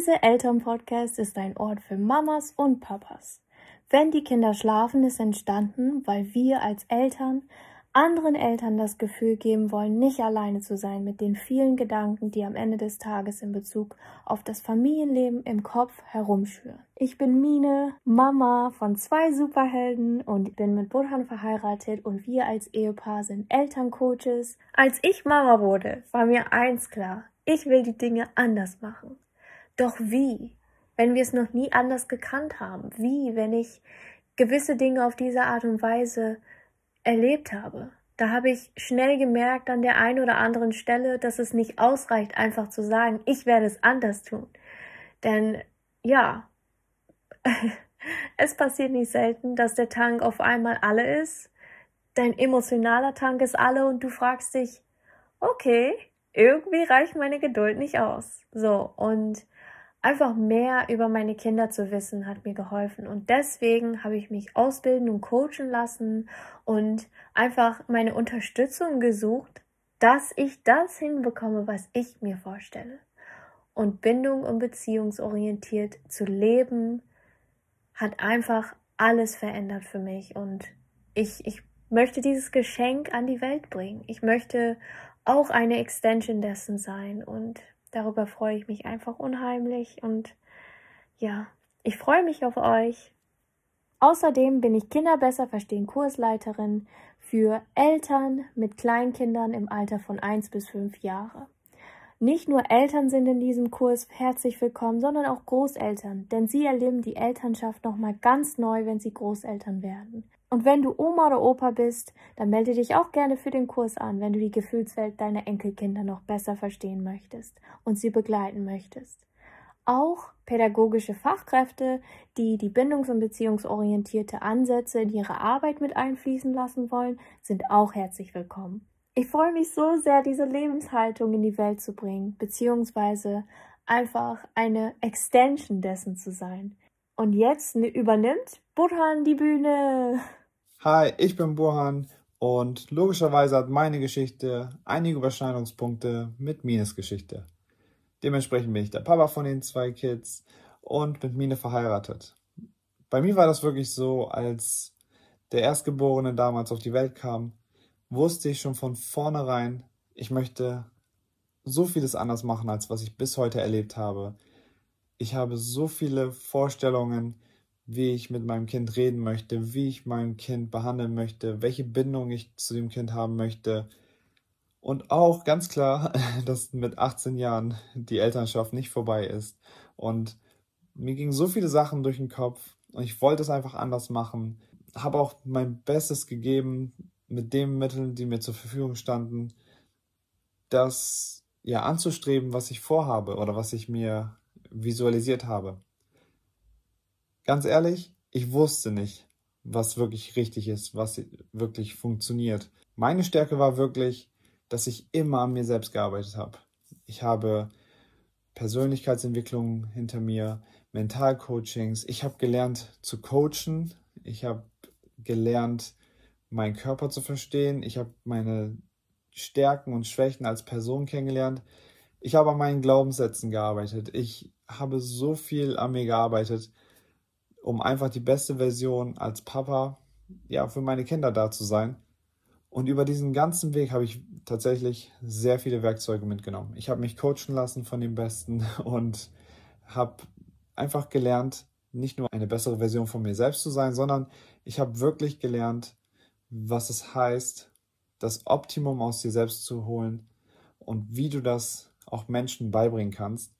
Diese Elternpodcast ist ein Ort für Mamas und Papas. Wenn die Kinder schlafen, ist entstanden, weil wir als Eltern anderen Eltern das Gefühl geben wollen, nicht alleine zu sein mit den vielen Gedanken, die am Ende des Tages in Bezug auf das Familienleben im Kopf herumschwören. Ich bin Mine, Mama von zwei Superhelden und bin mit Burhan verheiratet und wir als Ehepaar sind Elterncoaches. Als ich Mama wurde, war mir eins klar. Ich will die Dinge anders machen. Doch wie? Wenn wir es noch nie anders gekannt haben? Wie, wenn ich gewisse Dinge auf diese Art und Weise erlebt habe. Da habe ich schnell gemerkt an der einen oder anderen Stelle, dass es nicht ausreicht, einfach zu sagen, ich werde es anders tun. Denn ja, es passiert nicht selten, dass der Tank auf einmal alle ist, dein emotionaler Tank ist alle und du fragst dich, okay, irgendwie reicht meine Geduld nicht aus. So, und einfach mehr über meine Kinder zu wissen, hat mir geholfen. Und deswegen habe ich mich ausbilden und coachen lassen und einfach meine Unterstützung gesucht, dass ich das hinbekomme, was ich mir vorstelle. Und Bindung und beziehungsorientiert zu leben, hat einfach alles verändert für mich. Und ich, ich möchte dieses Geschenk an die Welt bringen. Ich möchte auch eine Extension dessen sein. Und Darüber freue ich mich einfach unheimlich und ja, ich freue mich auf euch. Außerdem bin ich Kinder besser verstehen Kursleiterin für Eltern mit Kleinkindern im Alter von 1 bis 5 Jahre. Nicht nur Eltern sind in diesem Kurs herzlich willkommen, sondern auch Großeltern, denn sie erleben die Elternschaft nochmal ganz neu, wenn sie Großeltern werden. Und wenn du Oma oder Opa bist, dann melde dich auch gerne für den Kurs an, wenn du die Gefühlswelt deiner Enkelkinder noch besser verstehen möchtest und sie begleiten möchtest. Auch pädagogische Fachkräfte, die die bindungs- und beziehungsorientierte Ansätze in ihre Arbeit mit einfließen lassen wollen, sind auch herzlich willkommen. Ich freue mich so sehr, diese Lebenshaltung in die Welt zu bringen, beziehungsweise einfach eine Extension dessen zu sein. Und jetzt übernimmt Burhan die Bühne. Hi, ich bin Burhan und logischerweise hat meine Geschichte einige Überschneidungspunkte mit Mines Geschichte. Dementsprechend bin ich der Papa von den zwei Kids und mit Mine verheiratet. Bei mir war das wirklich so, als der Erstgeborene damals auf die Welt kam, wusste ich schon von vornherein, ich möchte so vieles anders machen, als was ich bis heute erlebt habe. Ich habe so viele Vorstellungen, wie ich mit meinem Kind reden möchte, wie ich mein Kind behandeln möchte, welche Bindung ich zu dem Kind haben möchte. Und auch ganz klar, dass mit 18 Jahren die Elternschaft nicht vorbei ist. Und mir gingen so viele Sachen durch den Kopf und ich wollte es einfach anders machen. Habe auch mein Bestes gegeben mit den Mitteln, die mir zur Verfügung standen, das ja anzustreben, was ich vorhabe oder was ich mir visualisiert habe. Ganz ehrlich, ich wusste nicht, was wirklich richtig ist, was wirklich funktioniert. Meine Stärke war wirklich, dass ich immer an mir selbst gearbeitet habe. Ich habe Persönlichkeitsentwicklung hinter mir, Mentalcoachings. Ich habe gelernt zu coachen. Ich habe gelernt, meinen Körper zu verstehen. Ich habe meine Stärken und Schwächen als Person kennengelernt. Ich habe an meinen Glaubenssätzen gearbeitet. Ich habe so viel an mir gearbeitet um einfach die beste Version als Papa ja für meine Kinder da zu sein. Und über diesen ganzen Weg habe ich tatsächlich sehr viele Werkzeuge mitgenommen. Ich habe mich coachen lassen von den Besten und habe einfach gelernt, nicht nur eine bessere Version von mir selbst zu sein, sondern ich habe wirklich gelernt, was es heißt, das Optimum aus dir selbst zu holen und wie du das auch Menschen beibringen kannst,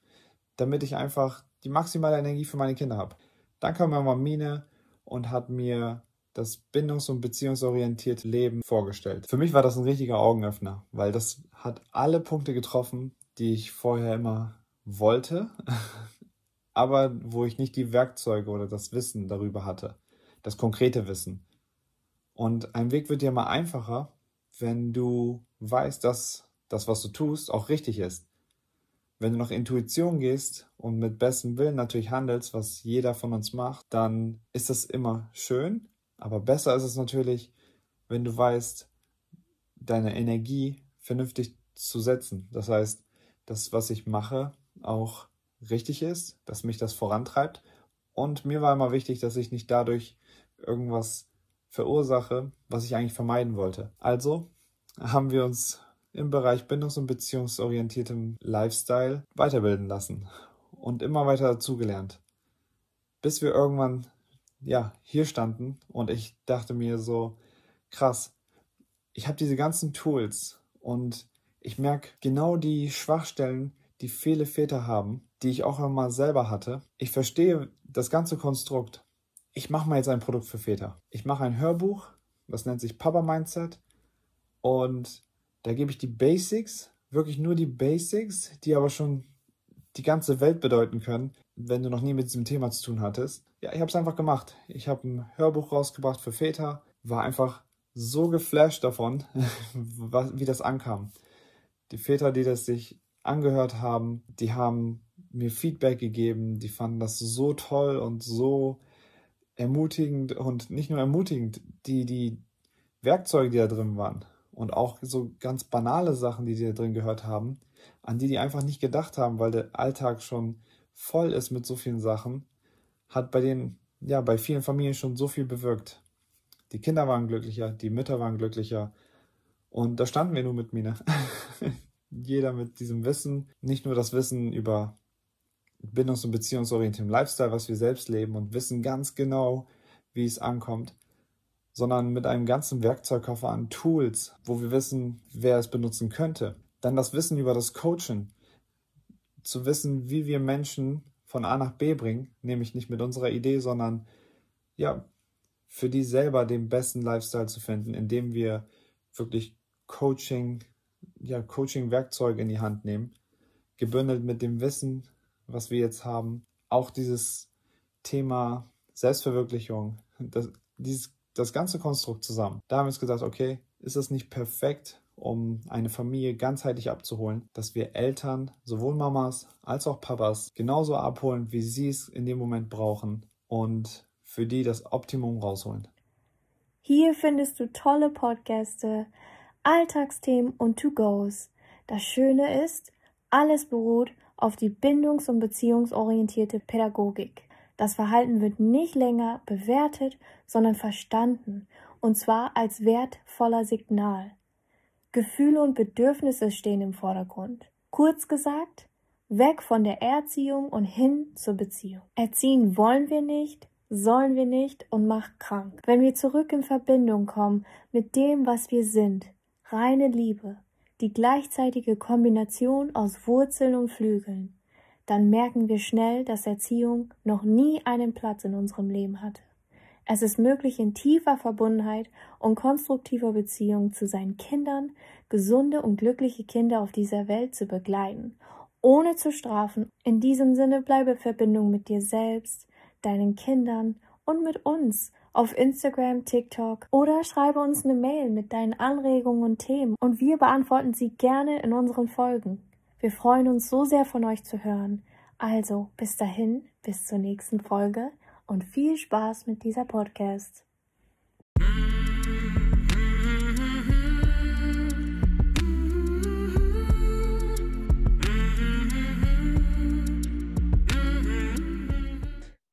damit ich einfach die maximale Energie für meine Kinder habe. Dann kam Mama Mine und hat mir das bindungs- und beziehungsorientierte Leben vorgestellt. Für mich war das ein richtiger Augenöffner, weil das hat alle Punkte getroffen, die ich vorher immer wollte, aber wo ich nicht die Werkzeuge oder das Wissen darüber hatte, das konkrete Wissen. Und ein Weg wird dir mal einfacher, wenn du weißt, dass das, was du tust, auch richtig ist. Wenn du nach Intuition gehst und mit bestem Willen natürlich handelst, was jeder von uns macht, dann ist das immer schön. Aber besser ist es natürlich, wenn du weißt, deine Energie vernünftig zu setzen. Das heißt, das, was ich mache, auch richtig ist, dass mich das vorantreibt. Und mir war immer wichtig, dass ich nicht dadurch irgendwas verursache, was ich eigentlich vermeiden wollte. Also haben wir uns im Bereich bindungs- und beziehungsorientiertem Lifestyle weiterbilden lassen und immer weiter dazugelernt. Bis wir irgendwann, ja, hier standen und ich dachte mir so, krass, ich habe diese ganzen Tools und ich merke genau die Schwachstellen, die viele Väter haben, die ich auch einmal selber hatte. Ich verstehe das ganze Konstrukt. Ich mache mal jetzt ein Produkt für Väter. Ich mache ein Hörbuch, das nennt sich Papa Mindset und da gebe ich die Basics, wirklich nur die Basics, die aber schon die ganze Welt bedeuten können, wenn du noch nie mit diesem Thema zu tun hattest. Ja, ich habe es einfach gemacht. Ich habe ein Hörbuch rausgebracht für Väter, war einfach so geflasht davon, wie das ankam. Die Väter, die das sich angehört haben, die haben mir Feedback gegeben, die fanden das so toll und so ermutigend und nicht nur ermutigend, die, die Werkzeuge, die da drin waren und auch so ganz banale Sachen, die die da drin gehört haben, an die die einfach nicht gedacht haben, weil der Alltag schon voll ist mit so vielen Sachen, hat bei den, ja, bei vielen Familien schon so viel bewirkt. Die Kinder waren glücklicher, die Mütter waren glücklicher. Und da standen wir nur mit Mine. Jeder mit diesem Wissen, nicht nur das Wissen über bindungs- und beziehungsorientierten Lifestyle, was wir selbst leben und wissen ganz genau, wie es ankommt, sondern mit einem ganzen Werkzeugkoffer an Tools, wo wir wissen, wer es benutzen könnte. Dann das Wissen über das Coaching, zu wissen, wie wir Menschen von A nach B bringen, nämlich nicht mit unserer Idee, sondern ja, für die selber den besten Lifestyle zu finden, indem wir wirklich Coaching, ja, Coaching-Werkzeuge in die Hand nehmen, gebündelt mit dem Wissen, was wir jetzt haben. Auch dieses Thema Selbstverwirklichung, das, dieses, das ganze Konstrukt zusammen. Da haben wir uns gesagt, okay, ist das nicht perfekt, um eine Familie ganzheitlich abzuholen, dass wir Eltern, sowohl Mamas als auch Papas, genauso abholen, wie sie es in dem Moment brauchen und für die das Optimum rausholen. Hier findest du tolle Podcaste, Alltagsthemen und To-Gos. Das Schöne ist, alles beruht auf die bindungs- und beziehungsorientierte Pädagogik. Das Verhalten wird nicht länger bewertet, sondern verstanden, und zwar als wertvoller Signal. Gefühle und Bedürfnisse stehen im Vordergrund. Kurz gesagt, weg von der Erziehung und hin zur Beziehung. Erziehen wollen wir nicht, sollen wir nicht und macht krank. Wenn wir zurück in Verbindung kommen mit dem, was wir sind, reine Liebe, die gleichzeitige Kombination aus Wurzeln und Flügeln, dann merken wir schnell, dass Erziehung noch nie einen Platz in unserem Leben hatte. Es ist möglich, in tiefer Verbundenheit und konstruktiver Beziehung zu seinen Kindern gesunde und glückliche Kinder auf dieser Welt zu begleiten, ohne zu strafen. In diesem Sinne bleibe Verbindung mit dir selbst, deinen Kindern und mit uns auf Instagram, TikTok oder schreibe uns eine Mail mit deinen Anregungen und Themen und wir beantworten sie gerne in unseren Folgen. Wir freuen uns so sehr von euch zu hören. Also bis dahin, bis zur nächsten Folge und viel Spaß mit dieser Podcast.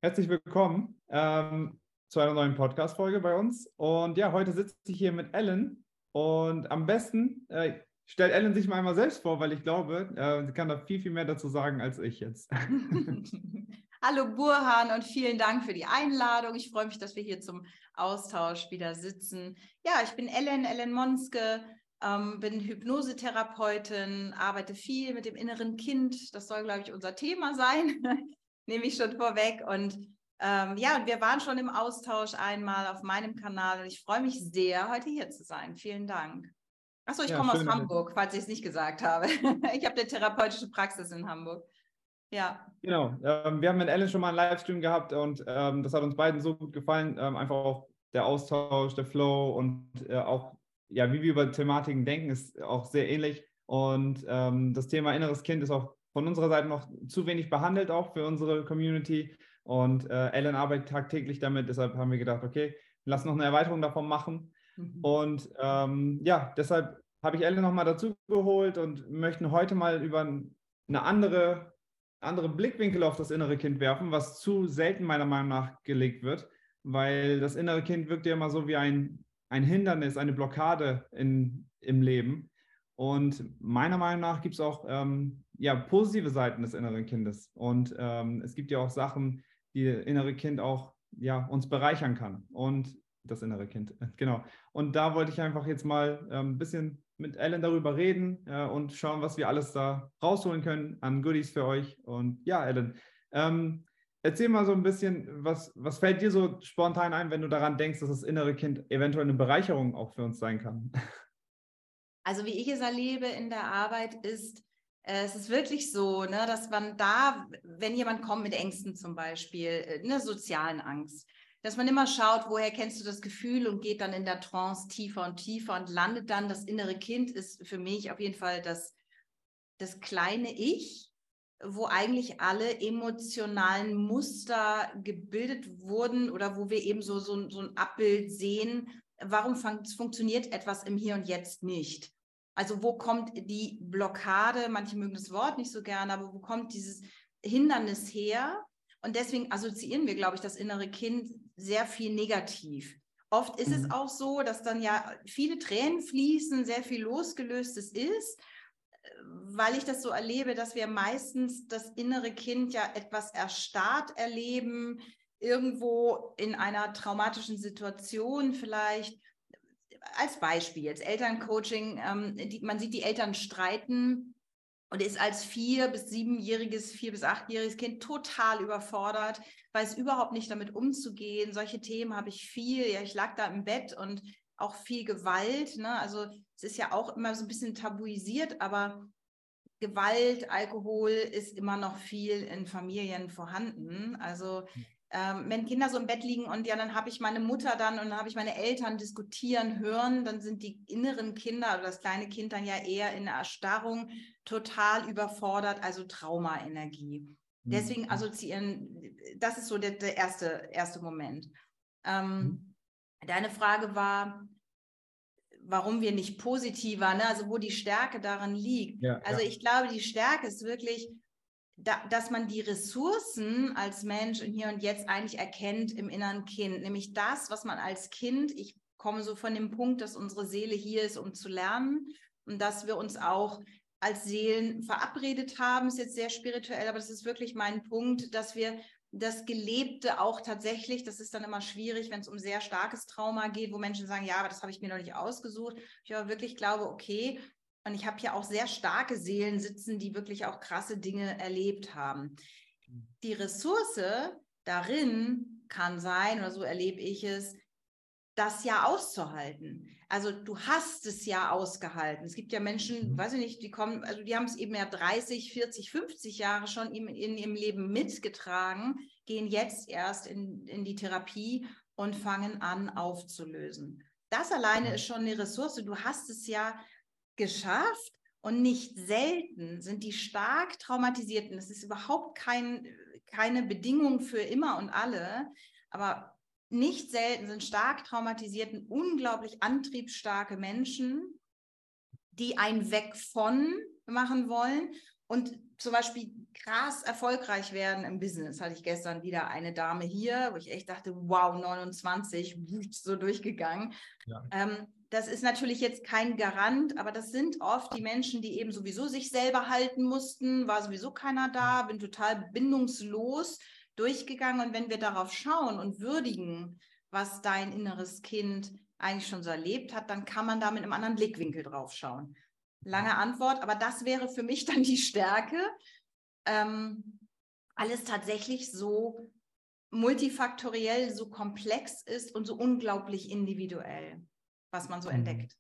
Herzlich willkommen ähm, zu einer neuen Podcast-Folge bei uns. Und ja, heute sitze ich hier mit Ellen. Und am besten äh, stellt Ellen sich mal einmal selbst vor, weil ich glaube, äh, sie kann da viel, viel mehr dazu sagen als ich jetzt. Hallo Burhan und vielen Dank für die Einladung. Ich freue mich, dass wir hier zum Austausch wieder sitzen. Ja, ich bin Ellen, Ellen Monske, ähm, bin Hypnosetherapeutin, arbeite viel mit dem inneren Kind. Das soll, glaube ich, unser Thema sein. Nehme ich schon vorweg. Und ähm, ja, und wir waren schon im Austausch einmal auf meinem Kanal und ich freue mich sehr, heute hier zu sein. Vielen Dank. Achso, ich ja, komme aus Hamburg, falls ich es nicht gesagt habe. ich habe eine therapeutische Praxis in Hamburg. Ja. Genau. Ähm, wir haben mit Ellen schon mal einen Livestream gehabt und ähm, das hat uns beiden so gut gefallen. Ähm, einfach auch der Austausch, der Flow und äh, auch, ja, wie wir über Thematiken denken, ist auch sehr ähnlich. Und ähm, das Thema inneres Kind ist auch von unserer Seite noch zu wenig behandelt, auch für unsere Community. Und äh, Ellen arbeitet tagtäglich damit, deshalb haben wir gedacht, okay, lass noch eine Erweiterung davon machen. Mhm. Und ähm, ja, deshalb habe ich Ellen nochmal dazu geholt und möchten heute mal über eine andere andere Blickwinkel auf das innere Kind werfen, was zu selten meiner Meinung nach gelegt wird, weil das innere Kind wirkt ja immer so wie ein, ein Hindernis, eine Blockade in, im Leben. Und meiner Meinung nach gibt es auch ähm, ja, positive Seiten des inneren Kindes. Und ähm, es gibt ja auch Sachen, die das innere Kind auch ja, uns bereichern kann. Und das innere Kind, genau. Und da wollte ich einfach jetzt mal ein ähm, bisschen mit Ellen darüber reden äh, und schauen, was wir alles da rausholen können an Goodies für euch. Und ja, Ellen, ähm, erzähl mal so ein bisschen, was, was fällt dir so spontan ein, wenn du daran denkst, dass das innere Kind eventuell eine Bereicherung auch für uns sein kann? Also wie ich es erlebe in der Arbeit ist, äh, es ist wirklich so, ne, dass man da, wenn jemand kommt mit Ängsten zum Beispiel, äh, eine sozialen Angst, dass man immer schaut, woher kennst du das Gefühl und geht dann in der Trance tiefer und tiefer und landet dann, das innere Kind ist für mich auf jeden Fall das, das kleine Ich, wo eigentlich alle emotionalen Muster gebildet wurden oder wo wir eben so, so, so ein Abbild sehen, warum fun funktioniert etwas im Hier und Jetzt nicht. Also wo kommt die Blockade, manche mögen das Wort nicht so gerne, aber wo kommt dieses Hindernis her? Und deswegen assoziieren wir, glaube ich, das innere Kind sehr viel negativ. Oft ist mhm. es auch so, dass dann ja viele Tränen fließen, sehr viel losgelöstes ist, weil ich das so erlebe, dass wir meistens das innere Kind ja etwas erstarrt erleben, irgendwo in einer traumatischen Situation vielleicht. Als Beispiel, jetzt Elterncoaching, ähm, die, man sieht die Eltern streiten und ist als vier- bis siebenjähriges, vier- bis achtjähriges Kind total überfordert, weiß überhaupt nicht damit umzugehen. Solche Themen habe ich viel. Ja, ich lag da im Bett und auch viel Gewalt. Ne? Also es ist ja auch immer so ein bisschen tabuisiert, aber Gewalt, Alkohol ist immer noch viel in Familien vorhanden. Also hm ähm, wenn Kinder so im Bett liegen und ja, dann habe ich meine Mutter dann und dann habe ich meine Eltern diskutieren hören, dann sind die inneren Kinder oder das kleine Kind dann ja eher in der Erstarrung total überfordert, also Traumaenergie. Mhm. Deswegen assoziieren, das ist so der, der erste, erste Moment. Ähm, mhm. Deine Frage war, warum wir nicht positiver, ne? also wo die Stärke darin liegt. Ja, also ja. ich glaube, die Stärke ist wirklich, da, dass man die Ressourcen als Mensch in Hier und Jetzt eigentlich erkennt im inneren Kind, nämlich das, was man als Kind, ich komme so von dem Punkt, dass unsere Seele hier ist, um zu lernen und dass wir uns auch als Seelen verabredet haben, ist jetzt sehr spirituell, aber das ist wirklich mein Punkt, dass wir das Gelebte auch tatsächlich, das ist dann immer schwierig, wenn es um sehr starkes Trauma geht, wo Menschen sagen, ja, aber das habe ich mir noch nicht ausgesucht. Ich aber wirklich glaube, okay, und ich habe hier auch sehr starke Seelen sitzen, die wirklich auch krasse Dinge erlebt haben. Die Ressource darin kann sein, oder so erlebe ich es, das ja auszuhalten. Also du hast es ja ausgehalten. Es gibt ja Menschen, mhm. weiß ich nicht, die kommen, also die haben es eben ja 30, 40, 50 Jahre schon in, in ihrem Leben mitgetragen, gehen jetzt erst in, in die Therapie und fangen an aufzulösen. Das alleine ist schon eine Ressource. Du hast es ja geschafft. Und nicht selten sind die stark traumatisierten, das ist überhaupt kein, keine Bedingung für immer und alle, aber nicht selten sind stark traumatisierten, unglaublich antriebsstarke Menschen, die ein Weg von machen wollen und zum Beispiel krass erfolgreich werden im Business. Hatte ich gestern wieder eine Dame hier, wo ich echt dachte, wow, 29, so durchgegangen. Ja. Ähm, das ist natürlich jetzt kein Garant, aber das sind oft die Menschen, die eben sowieso sich selber halten mussten, war sowieso keiner da, bin total bindungslos durchgegangen. Und wenn wir darauf schauen und würdigen, was dein inneres Kind eigentlich schon so erlebt hat, dann kann man da mit einem anderen Blickwinkel drauf schauen. Lange Antwort, aber das wäre für mich dann die Stärke, ähm, alles tatsächlich so multifaktoriell, so komplex ist und so unglaublich individuell was man so mhm. entdeckt.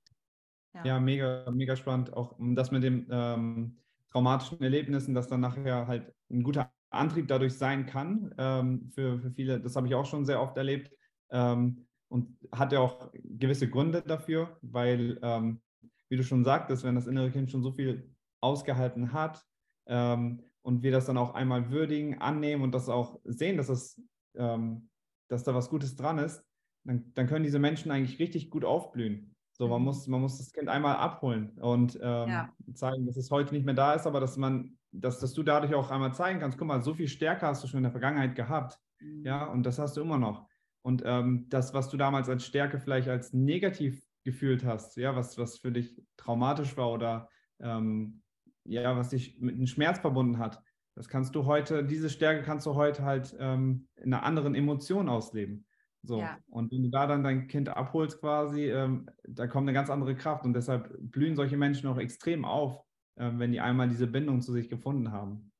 Ja. ja, mega, mega spannend. Auch das mit den ähm, traumatischen Erlebnissen, dass dann nachher halt ein guter Antrieb dadurch sein kann ähm, für, für viele. Das habe ich auch schon sehr oft erlebt ähm, und hat ja auch gewisse Gründe dafür, weil, ähm, wie du schon sagtest, wenn das innere Kind schon so viel ausgehalten hat ähm, und wir das dann auch einmal würdigen, annehmen und das auch sehen, dass, das, ähm, dass da was Gutes dran ist, dann, dann können diese Menschen eigentlich richtig gut aufblühen. So, man, mhm. muss, man muss das Kind einmal abholen und ähm, ja. zeigen, dass es heute nicht mehr da ist, aber dass man dass, dass du dadurch auch einmal zeigen kannst, guck mal, so viel Stärke hast du schon in der Vergangenheit gehabt. Mhm. Ja, und das hast du immer noch. Und ähm, das, was du damals als Stärke vielleicht als negativ gefühlt hast, ja, was, was für dich traumatisch war oder ähm, ja, was dich mit einem Schmerz verbunden hat, das kannst du heute, diese Stärke kannst du heute halt ähm, in einer anderen Emotion ausleben. So. Ja. Und wenn du da dann dein Kind abholst quasi, ähm, da kommt eine ganz andere Kraft. Und deshalb blühen solche Menschen auch extrem auf, äh, wenn die einmal diese Bindung zu sich gefunden haben.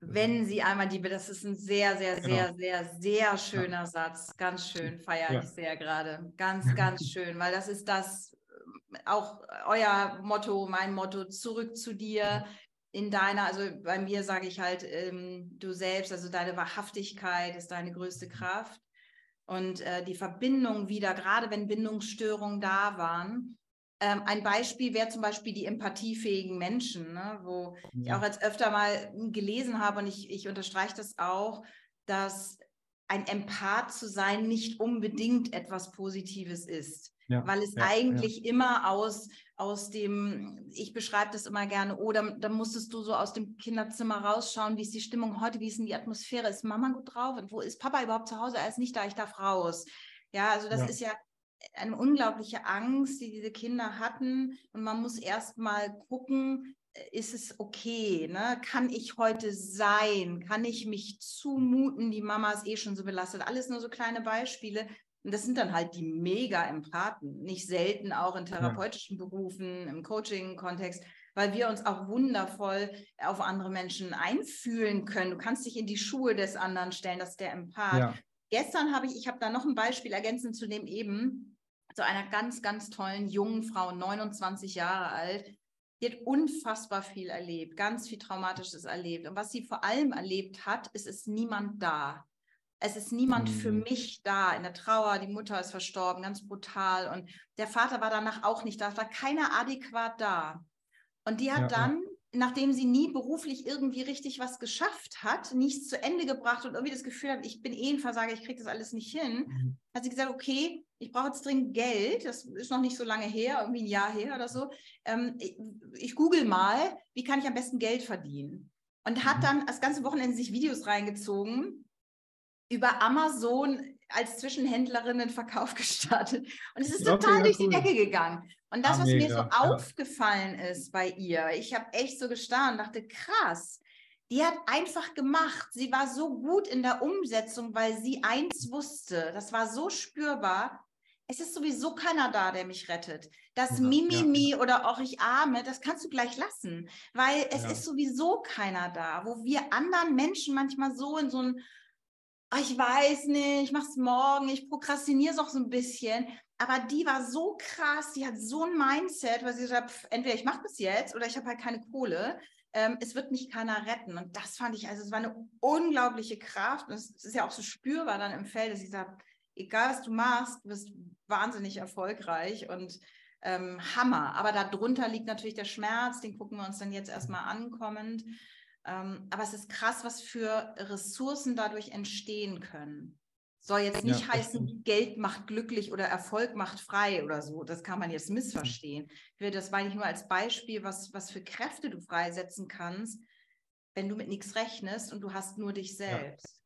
Wenn sie einmal die, das ist ein sehr, sehr, genau. sehr, sehr, sehr schöner. Satz. Ganz schön, feiere ich sehr gerade. Ganz, ganz schön, weil das ist das, auch euer Motto, mein Motto, zurück zu dir, in deiner, also bei mir sage ich halt, ähm, du selbst, also deine Wahrhaftigkeit ist deine größte Kraft. Und äh, die Verbindung wieder, gerade wenn Bindungsstörungen da waren. Ähm, ein Beispiel wäre zum Beispiel die empathiefähigen Menschen, ne, wo ja. ich auch jetzt öfter mal gelesen habe und ich, ich unterstreiche das auch, dass ein Empath zu sein nicht unbedingt etwas Positives ist. Ja, weil es ja, eigentlich ja. immer aus, aus dem, ich beschreibe das immer gerne, oder oh, dann musstest du so aus dem Kinderzimmer rausschauen, wie ist die Stimmung heute, wie ist denn die Atmosphäre, ist Mama gut drauf und wo ist Papa überhaupt zu Hause, er ist nicht da, ich darf raus. Ja, also das ist ja eine unglaubliche Angst, die diese Kinder hatten und man muss erst mal gucken, äh, ist es okay? Ne? Kann ich heute sein? Kann ich mich zumuten? Die Mama ist eh schon so belastet. Alles nur so kleine Beispiele, und das sind dann halt die Mega-Empathen, nicht selten auch in therapeutischen. Berufen, im Coaching-Kontext, weil wir uns auch wundervoll auf andere Menschen einfühlen können. Du kannst dich in die Schuhe des anderen stellen, das ist der Empath. Ja. Gestern habe ich, ich habe da noch ein Beispiel ergänzend zu dem eben, zu einer ganz, ganz tollen jungen Frau, 29 Jahre alt, die hat unfassbar viel erlebt, ganz viel Traumatisches erlebt. Und was sie vor allem erlebt hat, ist, es ist niemand da. Es ist niemand mhm. für mich da in der Trauer. Die Mutter ist verstorben, ganz brutal. Und der Vater war danach auch nicht da. Es war keiner adäquat da. Und die hat ja, dann. Nachdem sie nie beruflich irgendwie richtig was geschafft hat, nichts zu Ende gebracht und irgendwie das Gefühl hat, ich bin eh ein Versager, ich kriege das alles nicht hin, mhm. hat sie gesagt, okay, ich brauche jetzt dringend Geld. Das ist noch nicht so lange her, irgendwie ein Jahr her oder so. Ähm, ich, ich google mal, wie kann ich am besten Geld verdienen? Und hat mhm. dann das ganze Wochenende sich Videos reingezogen, über Amazon als Zwischenhändlerin den Verkauf gestartet. Und es ist total okay, durch die Decke gegangen. Und das, ah, was mega. mir so ja. aufgefallen ist bei ihr, ich habe echt so gestaunt, dachte, krass, die hat einfach gemacht. Sie war so gut in der Umsetzung, weil sie eins wusste. Das war so spürbar. Es ist sowieso keiner da, der mich rettet. Das ja, Mimimi ja. oder auch ich arme, das kannst du gleich lassen, weil es ja. ist sowieso keiner da, wo wir anderen Menschen manchmal so in so ein oh, ich weiß nicht, ich mache es morgen, ich prokrastiniere es auch so ein bisschen. Aber die war so krass, die hat so ein Mindset, weil sie sagt, entweder ich mache das jetzt oder ich habe halt keine Kohle. Ähm, es wird mich keiner retten. Und das fand ich, also es war eine unglaubliche Kraft. Und es ist ja auch so spürbar dann im Feld, dass sie sagt, egal was du machst, du bist wahnsinnig erfolgreich und ähm, Hammer. Aber darunter liegt natürlich der Schmerz, den gucken wir uns dann jetzt erstmal ankommend. Ähm, aber es ist krass, was für Ressourcen dadurch entstehen können. Soll jetzt nicht ja, heißen, Geld macht glücklich oder Erfolg macht frei oder so. Das kann man jetzt missverstehen. Das meine ich nur als Beispiel, was, was für Kräfte du freisetzen kannst, wenn du mit nichts rechnest und du hast nur dich selbst.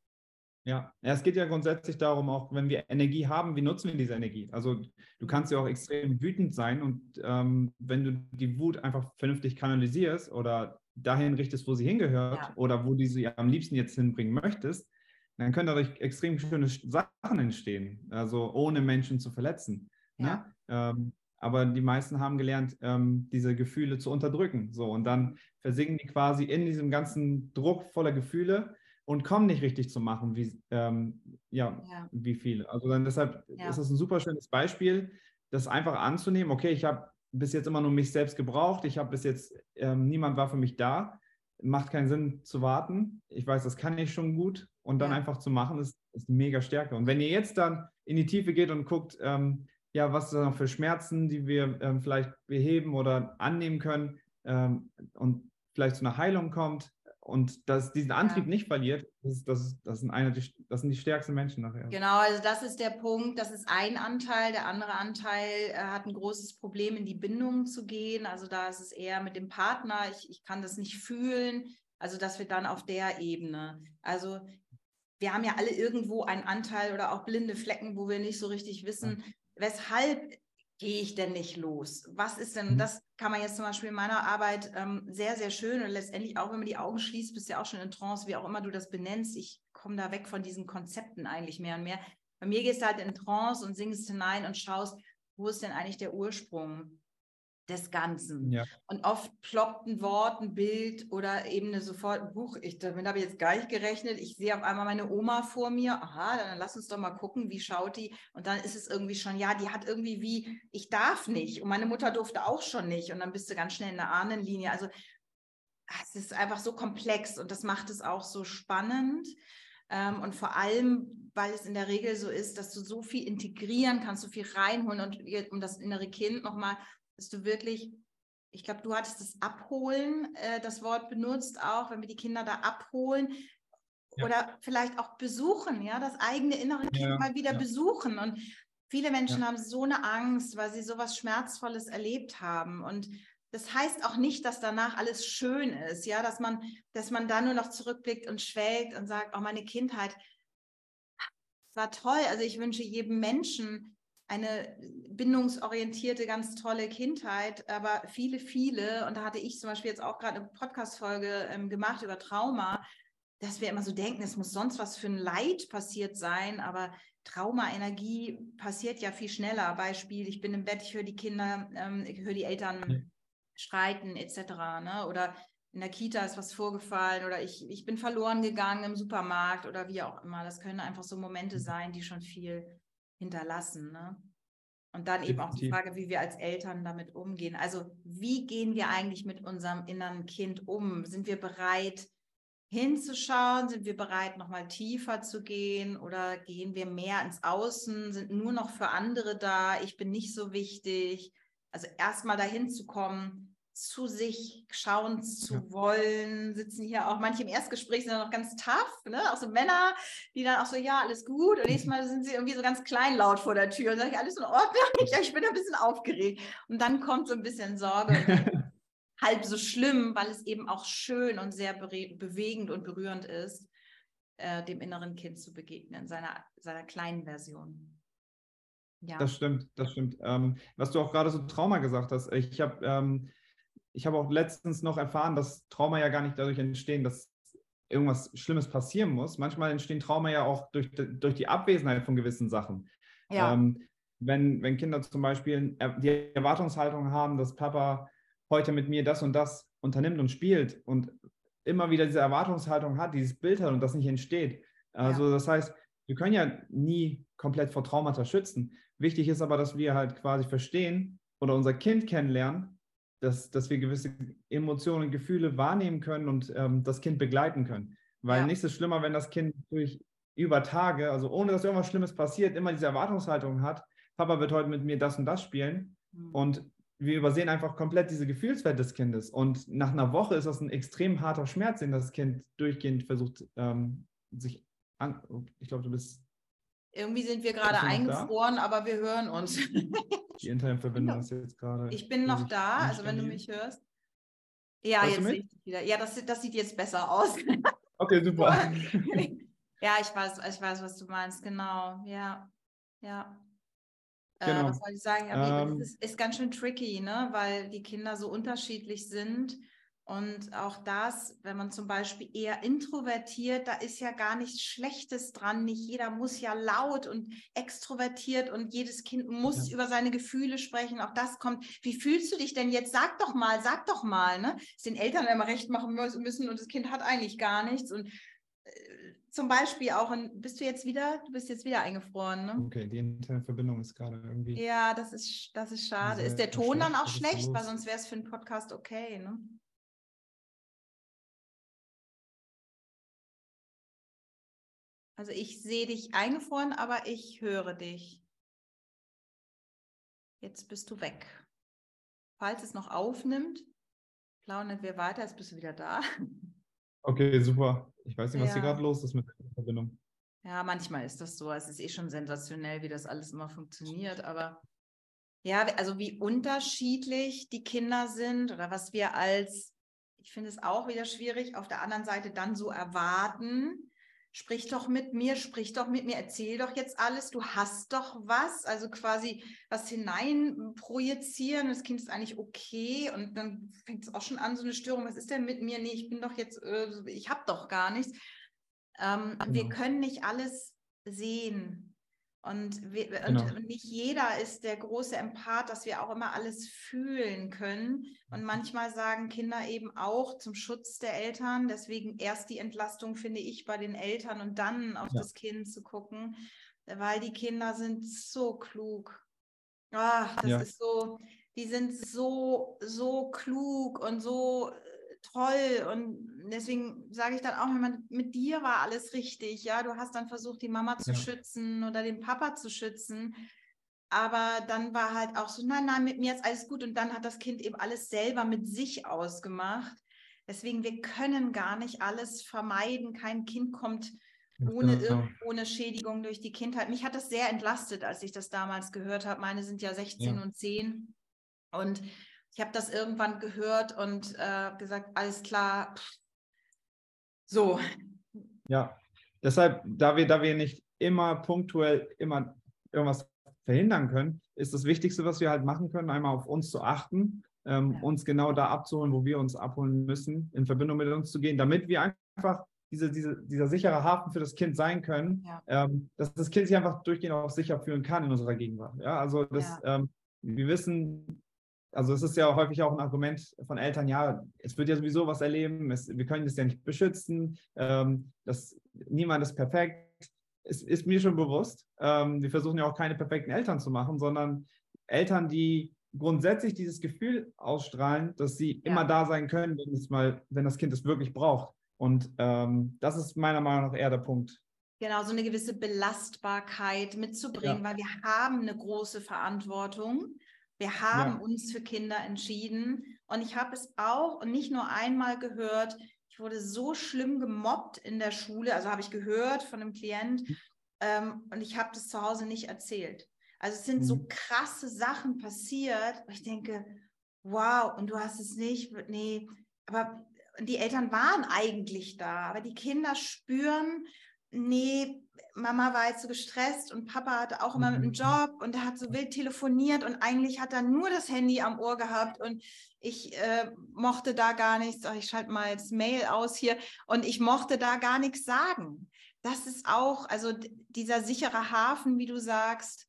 Ja. ja. es geht ja grundsätzlich darum, auch wenn wir Energie haben, wie nutzen wir diese Energie? Also du kannst ja auch extrem wütend sein und ähm, wenn du die Wut einfach vernünftig kanalisierst oder dahin richtest, wo sie hingehört ja. oder wo du sie am liebsten jetzt hinbringen möchtest, dann können dadurch extrem schöne Sachen entstehen, also ohne Menschen zu verletzen. Ne? Ja. Ne? Ähm, aber die meisten haben gelernt, ähm, diese Gefühle zu unterdrücken. So, und dann versinken die quasi in diesem ganzen Druck voller Gefühle und kommen nicht richtig zu machen, wie, ähm, ja, ja, wie viele. Also dann deshalb ist das ein super schönes Beispiel, das einfach anzunehmen. Okay, ich habe bis jetzt immer nur mich selbst gebraucht. Ich habe bis jetzt, ähm, niemand war für mich da. Macht keinen Sinn zu warten. Ich weiß, das kann ich schon gut. Und dann ja. einfach zu machen, ist, ist mega Stärke. Und wenn ihr jetzt dann in die Tiefe geht und guckt, ähm, ja, was sind noch für Schmerzen, die wir ähm, vielleicht beheben oder annehmen können ähm, und vielleicht zu einer Heilung kommt, und dass diesen Antrieb ja. nicht verliert, das, das, das, sind eine, das sind die stärksten Menschen nachher. Genau, also das ist der Punkt, das ist ein Anteil. Der andere Anteil äh, hat ein großes Problem, in die Bindung zu gehen. Also da ist es eher mit dem Partner, ich, ich kann das nicht fühlen. Also, dass wir dann auf der Ebene, also wir haben ja alle irgendwo einen Anteil oder auch blinde Flecken, wo wir nicht so richtig wissen, weshalb gehe ich denn nicht los? Was ist denn, mhm. das kann man jetzt zum Beispiel in meiner Arbeit ähm, sehr, sehr schön und letztendlich auch, wenn man die Augen schließt, bist du ja auch schon in Trance, wie auch immer du das benennst. Ich komme da weg von diesen Konzepten eigentlich mehr und mehr. Bei mir gehst du halt in Trance und singst hinein und schaust, wo ist denn eigentlich der Ursprung? Des Ganzen. Ja. Und oft ploppt ein Wort, ein Bild oder eben eine sofort Buch. Ich, damit habe ich jetzt gar nicht gerechnet. Ich sehe auf einmal meine Oma vor mir. Aha, dann lass uns doch mal gucken, wie schaut die. Und dann ist es irgendwie schon, ja, die hat irgendwie wie, ich darf nicht. Und meine Mutter durfte auch schon nicht. Und dann bist du ganz schnell in der Ahnenlinie. Also es ist einfach so komplex und das macht es auch so spannend. Ähm, und vor allem, weil es in der Regel so ist, dass du so viel integrieren kannst, so viel reinholen und um das innere Kind nochmal dass du wirklich, ich glaube, du hattest das Abholen, äh, das Wort benutzt auch, wenn wir die Kinder da abholen ja. oder vielleicht auch besuchen, ja, das eigene innere Kind ja, mal wieder ja. besuchen. Und viele Menschen haben so eine Angst, weil sie so was Schmerzvolles erlebt haben. Und das heißt auch nicht, dass danach alles schön ist, ja, dass man, dass man da nur noch zurückblickt und schwelgt und sagt, oh, meine Kindheit war toll. Also ich wünsche jedem Menschen eine bindungsorientierte, ganz tolle Kindheit, aber viele, viele, und da hatte ich zum Beispiel jetzt auch gerade eine Podcast-Folge ähm, gemacht über Trauma, dass wir immer so denken, es muss sonst was für ein Leid passiert sein, aber Trauma-Energie passiert ja viel schneller. Beispiel, ich bin im Bett, ich höre die Kinder, ähm, ich höre die Eltern ja. streiten etc. Ne? Oder in der Kita ist was vorgefallen oder ich, ich bin verloren gegangen im Supermarkt oder wie auch immer. Das können einfach so Momente mhm. sein, die schon viel hinterlassen. Ne? Und dann eben auch die Frage, wie wir als Eltern damit umgehen. Also wie gehen wir eigentlich mit unserem inneren Kind um? Sind wir bereit hinzuschauen? Sind wir bereit, nochmal tiefer zu gehen? Oder gehen wir mehr ins Außen, sind nur noch für andere da? Ich bin nicht so wichtig. Also erstmal dahin zu kommen, zu sich schauen zu ja. wollen, sitzen hier auch manche im Erstgespräch sind dann noch ganz tough, ne? auch so Männer, die dann auch so, ja, alles gut. Und nächstes Mal sind sie irgendwie so ganz kleinlaut vor der Tür und sage ich, alles in Ordnung? Ja, ich bin ein bisschen aufgeregt. Und dann kommt so ein bisschen Sorge. halb so schlimm, weil es eben auch schön und sehr bewegend und berührend ist, äh, dem inneren Kind zu begegnen, seiner, seiner kleinen Version. Ja. Das stimmt, das stimmt. Ähm, was du auch gerade so Trauma gesagt hast, ich habe ähm, ich habe auch letztens noch erfahren, dass Trauma ja gar nicht dadurch entstehen, dass irgendwas Schlimmes passieren muss. Manchmal entstehen Trauma ja auch durch, durch die Abwesenheit von gewissen Sachen. Ja. Ähm, wenn, wenn Kinder zum Beispiel die Erwartungshaltung haben, dass Papa heute mit mir das und das unternimmt und spielt und immer wieder diese Erwartungshaltung hat, dieses Bild hat und das nicht entsteht. Also ja. das heißt, wir können ja nie komplett vor Traumata schützen. Wichtig ist aber, dass wir halt quasi verstehen oder unser Kind kennenlernen, dass, dass wir gewisse Emotionen, Gefühle wahrnehmen können und ähm, das Kind begleiten können. Weil ja. nichts ist schlimmer, wenn das Kind durch über Tage, also ohne dass irgendwas Schlimmes passiert, immer diese Erwartungshaltung hat, Papa wird heute mit mir das und das spielen. Mhm. Und wir übersehen einfach komplett diese Gefühlswelt des Kindes. Und nach einer Woche ist das ein extrem harter Schmerz, den das Kind durchgehend versucht, ähm, sich an. Ich glaube, du bist. Irgendwie sind wir gerade eingefroren, aber wir hören uns. Die Internetverbindung ist jetzt gerade. Ich bin noch da, also wenn du mich hörst. Ja, Hörst jetzt sehe ich dich wieder. Ja, das, das sieht jetzt besser aus. Okay, super. ja, ich weiß, ich weiß, was du meinst, genau. Ja, ja. Äh, genau. Äh, was soll ich sagen? Ähm, es ist, ist ganz schön tricky, ne? weil die Kinder so unterschiedlich sind und auch das, wenn man zum Beispiel eher introvertiert, da ist ja gar nichts Schlechtes dran. Nicht jeder muss ja laut und extrovertiert und jedes Kind muss ja. über seine Gefühle sprechen. Auch das kommt. Wie fühlst du dich denn jetzt? Sag doch mal, sag doch mal. Ne? Es den Eltern immer recht machen müssen und das Kind hat eigentlich gar nichts. Und äh, zum Beispiel auch, in, bist du jetzt wieder, du bist jetzt wieder eingefroren, ne? Okay, die Internetverbindung ist gerade irgendwie. Ja, das ist, das ist schade. Ist der Ton dann auch schlecht? Weil sonst wäre es für einen Podcast okay, ne? Also ich sehe dich eingefroren, aber ich höre dich. Jetzt bist du weg. Falls es noch aufnimmt, plaudern wir weiter, jetzt bist du wieder da. Okay, super. Ich weiß nicht, was ja. hier gerade los ist mit der Verbindung. Ja, manchmal ist das so. Es ist eh schon sensationell, wie das alles immer funktioniert. Aber ja, also wie unterschiedlich die Kinder sind oder was wir als ich finde es auch wieder schwierig, auf der anderen Seite dann so erwarten, sprich doch mit mir, sprich doch mit mir, erzähl doch jetzt alles, du hast doch was, also quasi was hinein projizieren, das Kind ist eigentlich okay und dann fängt es auch schon an, so eine Störung, was ist denn mit mir? Nee, ich bin doch jetzt, äh, ich habe doch gar nichts. Ähm, genau. Wir können nicht alles sehen. Und, wir, genau. und, nicht jeder ist der große Empath, dass wir auch immer alles fühlen können. Und mhm. manchmal sagen Kinder eben auch zum Schutz der Eltern, deswegen erst die Entlastung finde ich bei den Eltern und dann auf ja. das Kind zu gucken, weil die Kinder sind so klug. Ach, das ja. ist so, die sind so, so klug und so toll. Und deswegen sage ich dann auch immer, mit dir war alles richtig. Ja, du hast dann versucht, die Mama zu ja. schützen oder den Papa zu schützen. Aber dann war halt auch so, nein, nein, mit mir ist alles gut. Und dann hat das Kind eben alles selber mit sich ausgemacht. Deswegen, wir können gar nicht alles vermeiden. Kein Kind kommt ohne, genau. ohne Schädigung durch die Kindheit. Mich hat das sehr entlastet, als ich das damals gehört habe. Meine sind ja 16 ja. und 10. Und ich habe das irgendwann gehört und äh, gesagt, alles klar. So. Ja, deshalb, da wir, da wir nicht immer punktuell immer irgendwas verhindern können, ist das Wichtigste, was wir halt machen können, einmal auf uns zu achten, ähm, ja. uns genau da abzuholen, wo wir uns abholen müssen, in Verbindung mit uns zu gehen, damit wir einfach diese, diese, dieser sichere Hafen für das Kind sein können, ja. ähm, dass das Kind sich einfach durchgehend auch sicher fühlen kann in unserer Gegenwart. Ja, also das, ja. Ähm, wir wissen, also es ist ja häufig auch ein Argument von Eltern, ja, es wird ja sowieso was erleben, es, wir können es ja nicht beschützen, ähm, das, niemand ist perfekt. Es ist mir schon bewusst, ähm, wir versuchen ja auch keine perfekten Eltern zu machen, sondern Eltern, die grundsätzlich dieses Gefühl ausstrahlen, dass sie ja. immer da sein können, wenn, es mal, wenn das Kind es wirklich braucht. Und ähm, das ist meiner Meinung nach eher der Punkt. Genau, so eine gewisse Belastbarkeit mitzubringen, ja. weil wir haben eine große Verantwortung. Wir haben ja. uns für Kinder entschieden. Und ich habe es auch und nicht nur einmal gehört, ich wurde so schlimm gemobbt in der Schule, also habe ich gehört von einem Klient, mhm. ähm, und ich habe das zu Hause nicht erzählt. Also es sind mhm. so krasse Sachen passiert, ich denke, wow, und du hast es nicht, nee, aber die Eltern waren eigentlich da, aber die Kinder spüren, nee, Mama war jetzt so gestresst und Papa hatte auch immer mhm. einen Job und er hat so wild telefoniert und eigentlich hat er nur das Handy am Ohr gehabt und ich äh, mochte da gar nichts. Ich schalte mal das Mail aus hier und ich mochte da gar nichts sagen. Das ist auch, also dieser sichere Hafen, wie du sagst,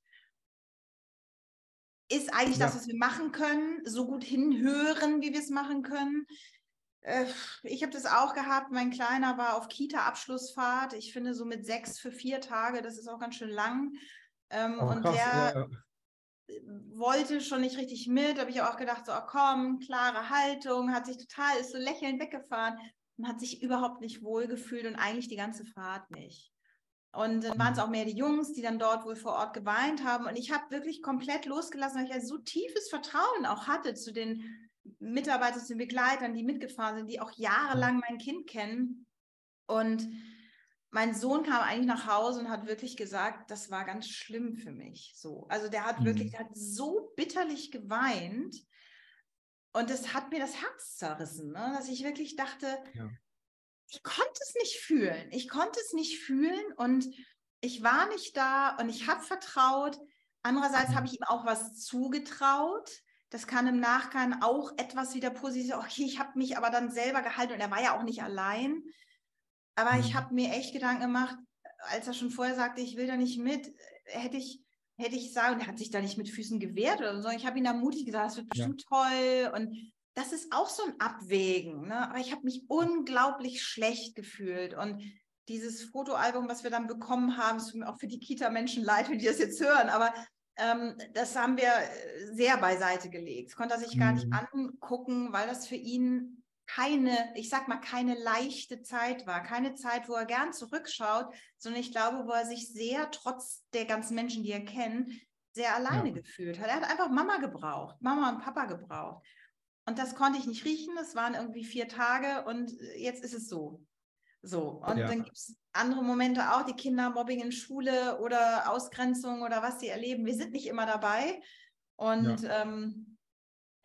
ist eigentlich ja. das, was wir machen können, so gut hinhören, wie wir es machen können. Äh, ich habe das auch gehabt. Mein Kleiner war auf Kita-Abschlussfahrt. Ich finde so mit sechs für vier Tage, das ist auch ganz schön lang. Ähm, oh, und krass, der ja. wollte schon nicht richtig mit. Habe ich auch gedacht, so oh, komm, klare Haltung, hat sich total, ist so lächelnd weggefahren und hat sich überhaupt nicht wohl gefühlt und eigentlich die ganze Fahrt nicht. Und dann waren es auch mehr die Jungs, die dann dort wohl vor Ort geweint haben. Und ich habe wirklich komplett losgelassen, weil ich ja so tiefes Vertrauen auch hatte zu den Mitarbeiter, zu Begleitern, die mitgefahren sind, die auch jahrelang mein Kind kennen. Und mein Sohn kam eigentlich nach Hause und hat wirklich gesagt, das war ganz schlimm für mich. So, also der hat mhm. wirklich, der hat so bitterlich geweint und das hat mir das Herz zerrissen, ne? dass ich wirklich dachte, ja. ich konnte es nicht fühlen. Ich konnte es nicht fühlen und ich war nicht da und ich habe vertraut. Andererseits mhm. habe ich ihm auch was zugetraut. Das kann im Nachgang auch etwas wieder positiv, okay, ich habe mich aber dann selber gehalten und er war ja auch nicht allein. Aber mhm. ich habe mir echt Gedanken gemacht, als er schon vorher sagte, ich will da nicht mit, hätte ich, hätte ich sagen, er hat sich da nicht mit Füßen gewehrt oder so. Ich habe ihn ermutigt gesagt, es wird bestimmt ja. toll. Und das ist auch so ein Abwägen. Ne? Aber ich habe mich unglaublich schlecht gefühlt. Und dieses Fotoalbum, was wir dann bekommen haben, ist auch für die Kita-Menschen leid, wenn die das jetzt hören, aber ähm, das haben wir äh, sehr beiseite gelegt. Das konnte er sich gar nicht mhm. angucken, weil das für ihn keine, ich sag mal, keine leichte Zeit war. Keine Zeit, wo er gern zurückschaut, sondern ich glaube, wo er sich sehr, trotz der ganzen Menschen, die er kennt, sehr alleine ja. gefühlt hat. Er hat einfach Mama gebraucht, Mama und Papa gebraucht. Und das konnte ich nicht riechen. Es waren irgendwie vier Tage und jetzt ist es so. So, und ja. dann gibt es andere Momente auch, die Kinder Mobbing in Schule oder Ausgrenzung oder was sie erleben. Wir sind nicht immer dabei. Und ja, ähm,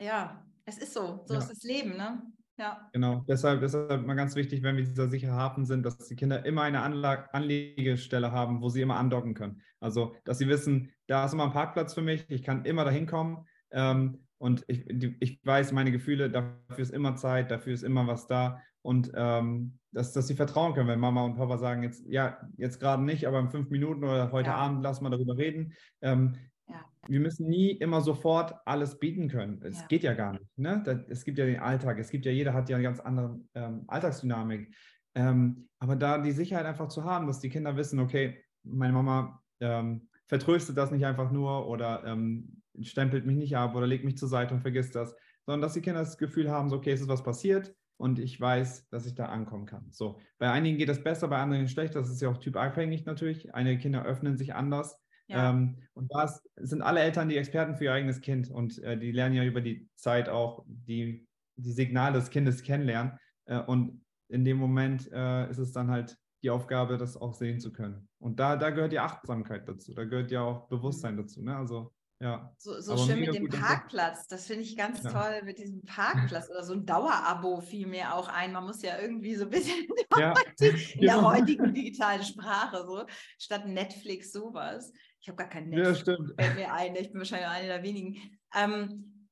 ja es ist so. So ja. ist das Leben, ne? Ja. Genau, deshalb ist es mal ganz wichtig, wenn wir dieser sichere Hafen sind, dass die Kinder immer eine Anlag Anlegestelle haben, wo sie immer andocken können. Also, dass sie wissen, da ist immer ein Parkplatz für mich, ich kann immer dahin kommen ähm, und ich, ich weiß meine Gefühle, dafür ist immer Zeit, dafür ist immer was da und ähm, dass, dass sie vertrauen können, wenn Mama und Papa sagen, jetzt, ja, jetzt gerade nicht, aber in fünf Minuten oder heute ja. Abend lass mal darüber reden. Ähm, ja. Wir müssen nie immer sofort alles bieten können. Es ja. geht ja gar nicht. Ne? Das, es gibt ja den Alltag, es gibt ja, jeder hat ja eine ganz andere ähm, Alltagsdynamik. Ähm, aber da die Sicherheit einfach zu haben, dass die Kinder wissen, okay, meine Mama ähm, vertröstet das nicht einfach nur oder ähm, stempelt mich nicht ab oder legt mich zur Seite und vergisst das, sondern dass die Kinder das Gefühl haben, so, okay, es ist was passiert, und ich weiß, dass ich da ankommen kann. So, bei einigen geht das besser, bei anderen schlecht. Das ist ja auch typabhängig natürlich. Einige Kinder öffnen sich anders. Ja. Ähm, und da sind alle Eltern die Experten für ihr eigenes Kind und äh, die lernen ja über die Zeit auch die, die Signale des Kindes kennenlernen. Äh, und in dem Moment äh, ist es dann halt die Aufgabe, das auch sehen zu können. Und da, da gehört die Achtsamkeit dazu, da gehört ja auch Bewusstsein mhm. dazu. Ne? Also ja. So, so schön mit dem Parkplatz. Das finde ich ganz ja. toll mit diesem Parkplatz oder so ein Dauerabo fiel mir auch ein. Man muss ja irgendwie so ein bisschen ja. in der genau. heutigen digitalen Sprache so statt Netflix sowas. Ich habe gar kein Netflix. Ja, stimmt. Fällt mir ein. Ich bin wahrscheinlich eine der wenigen. Ähm,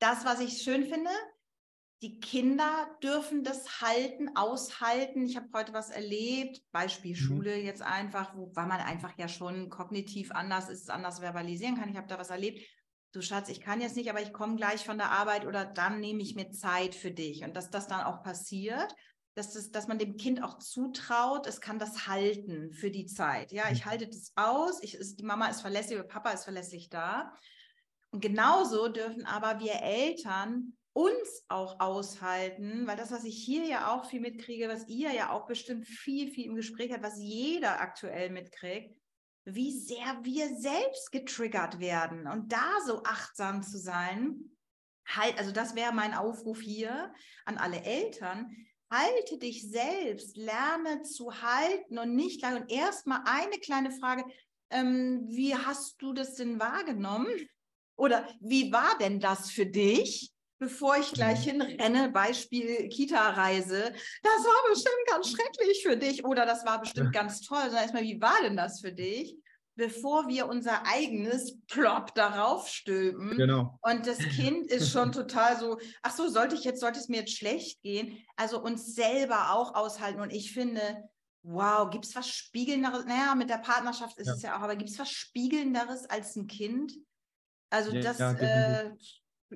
das, was ich schön finde, die Kinder dürfen das halten, aushalten. Ich habe heute was erlebt, Beispiel mhm. Schule jetzt einfach, wo, weil man einfach ja schon kognitiv anders ist, anders verbalisieren kann. Ich habe da was erlebt. Du Schatz, ich kann jetzt nicht, aber ich komme gleich von der Arbeit oder dann nehme ich mir Zeit für dich. Und dass das dann auch passiert, dass, das, dass man dem Kind auch zutraut, es kann das halten für die Zeit. Ja, ich mhm. halte das aus, ich, ist, die Mama ist verlässlich, Papa ist verlässlich da. Und genauso dürfen aber wir Eltern uns auch aushalten, weil das, was ich hier ja auch viel mitkriege, was ihr ja auch bestimmt viel, viel im Gespräch habt, was jeder aktuell mitkriegt, wie sehr wir selbst getriggert werden und da so achtsam zu sein. Halt, also das wäre mein Aufruf hier an alle Eltern. Halte dich selbst, lerne zu halten und nicht gleich. Und erstmal eine kleine Frage, ähm, wie hast du das denn wahrgenommen? Oder wie war denn das für dich? Bevor ich gleich mhm. hinrenne, Beispiel Kita-Reise, das war bestimmt ganz schrecklich für dich oder das war bestimmt ganz toll, sondern erstmal, wie war denn das für dich? Bevor wir unser eigenes Plop darauf stülpen. Genau. Und das Kind ist schon total so, ach so, sollte ich jetzt, sollte es mir jetzt schlecht gehen? Also uns selber auch aushalten. Und ich finde, wow, gibt es was Spiegelnderes? Naja, mit der Partnerschaft ist ja. es ja auch, aber gibt es was Spiegelnderes als ein Kind? Also ja, das, ja, äh,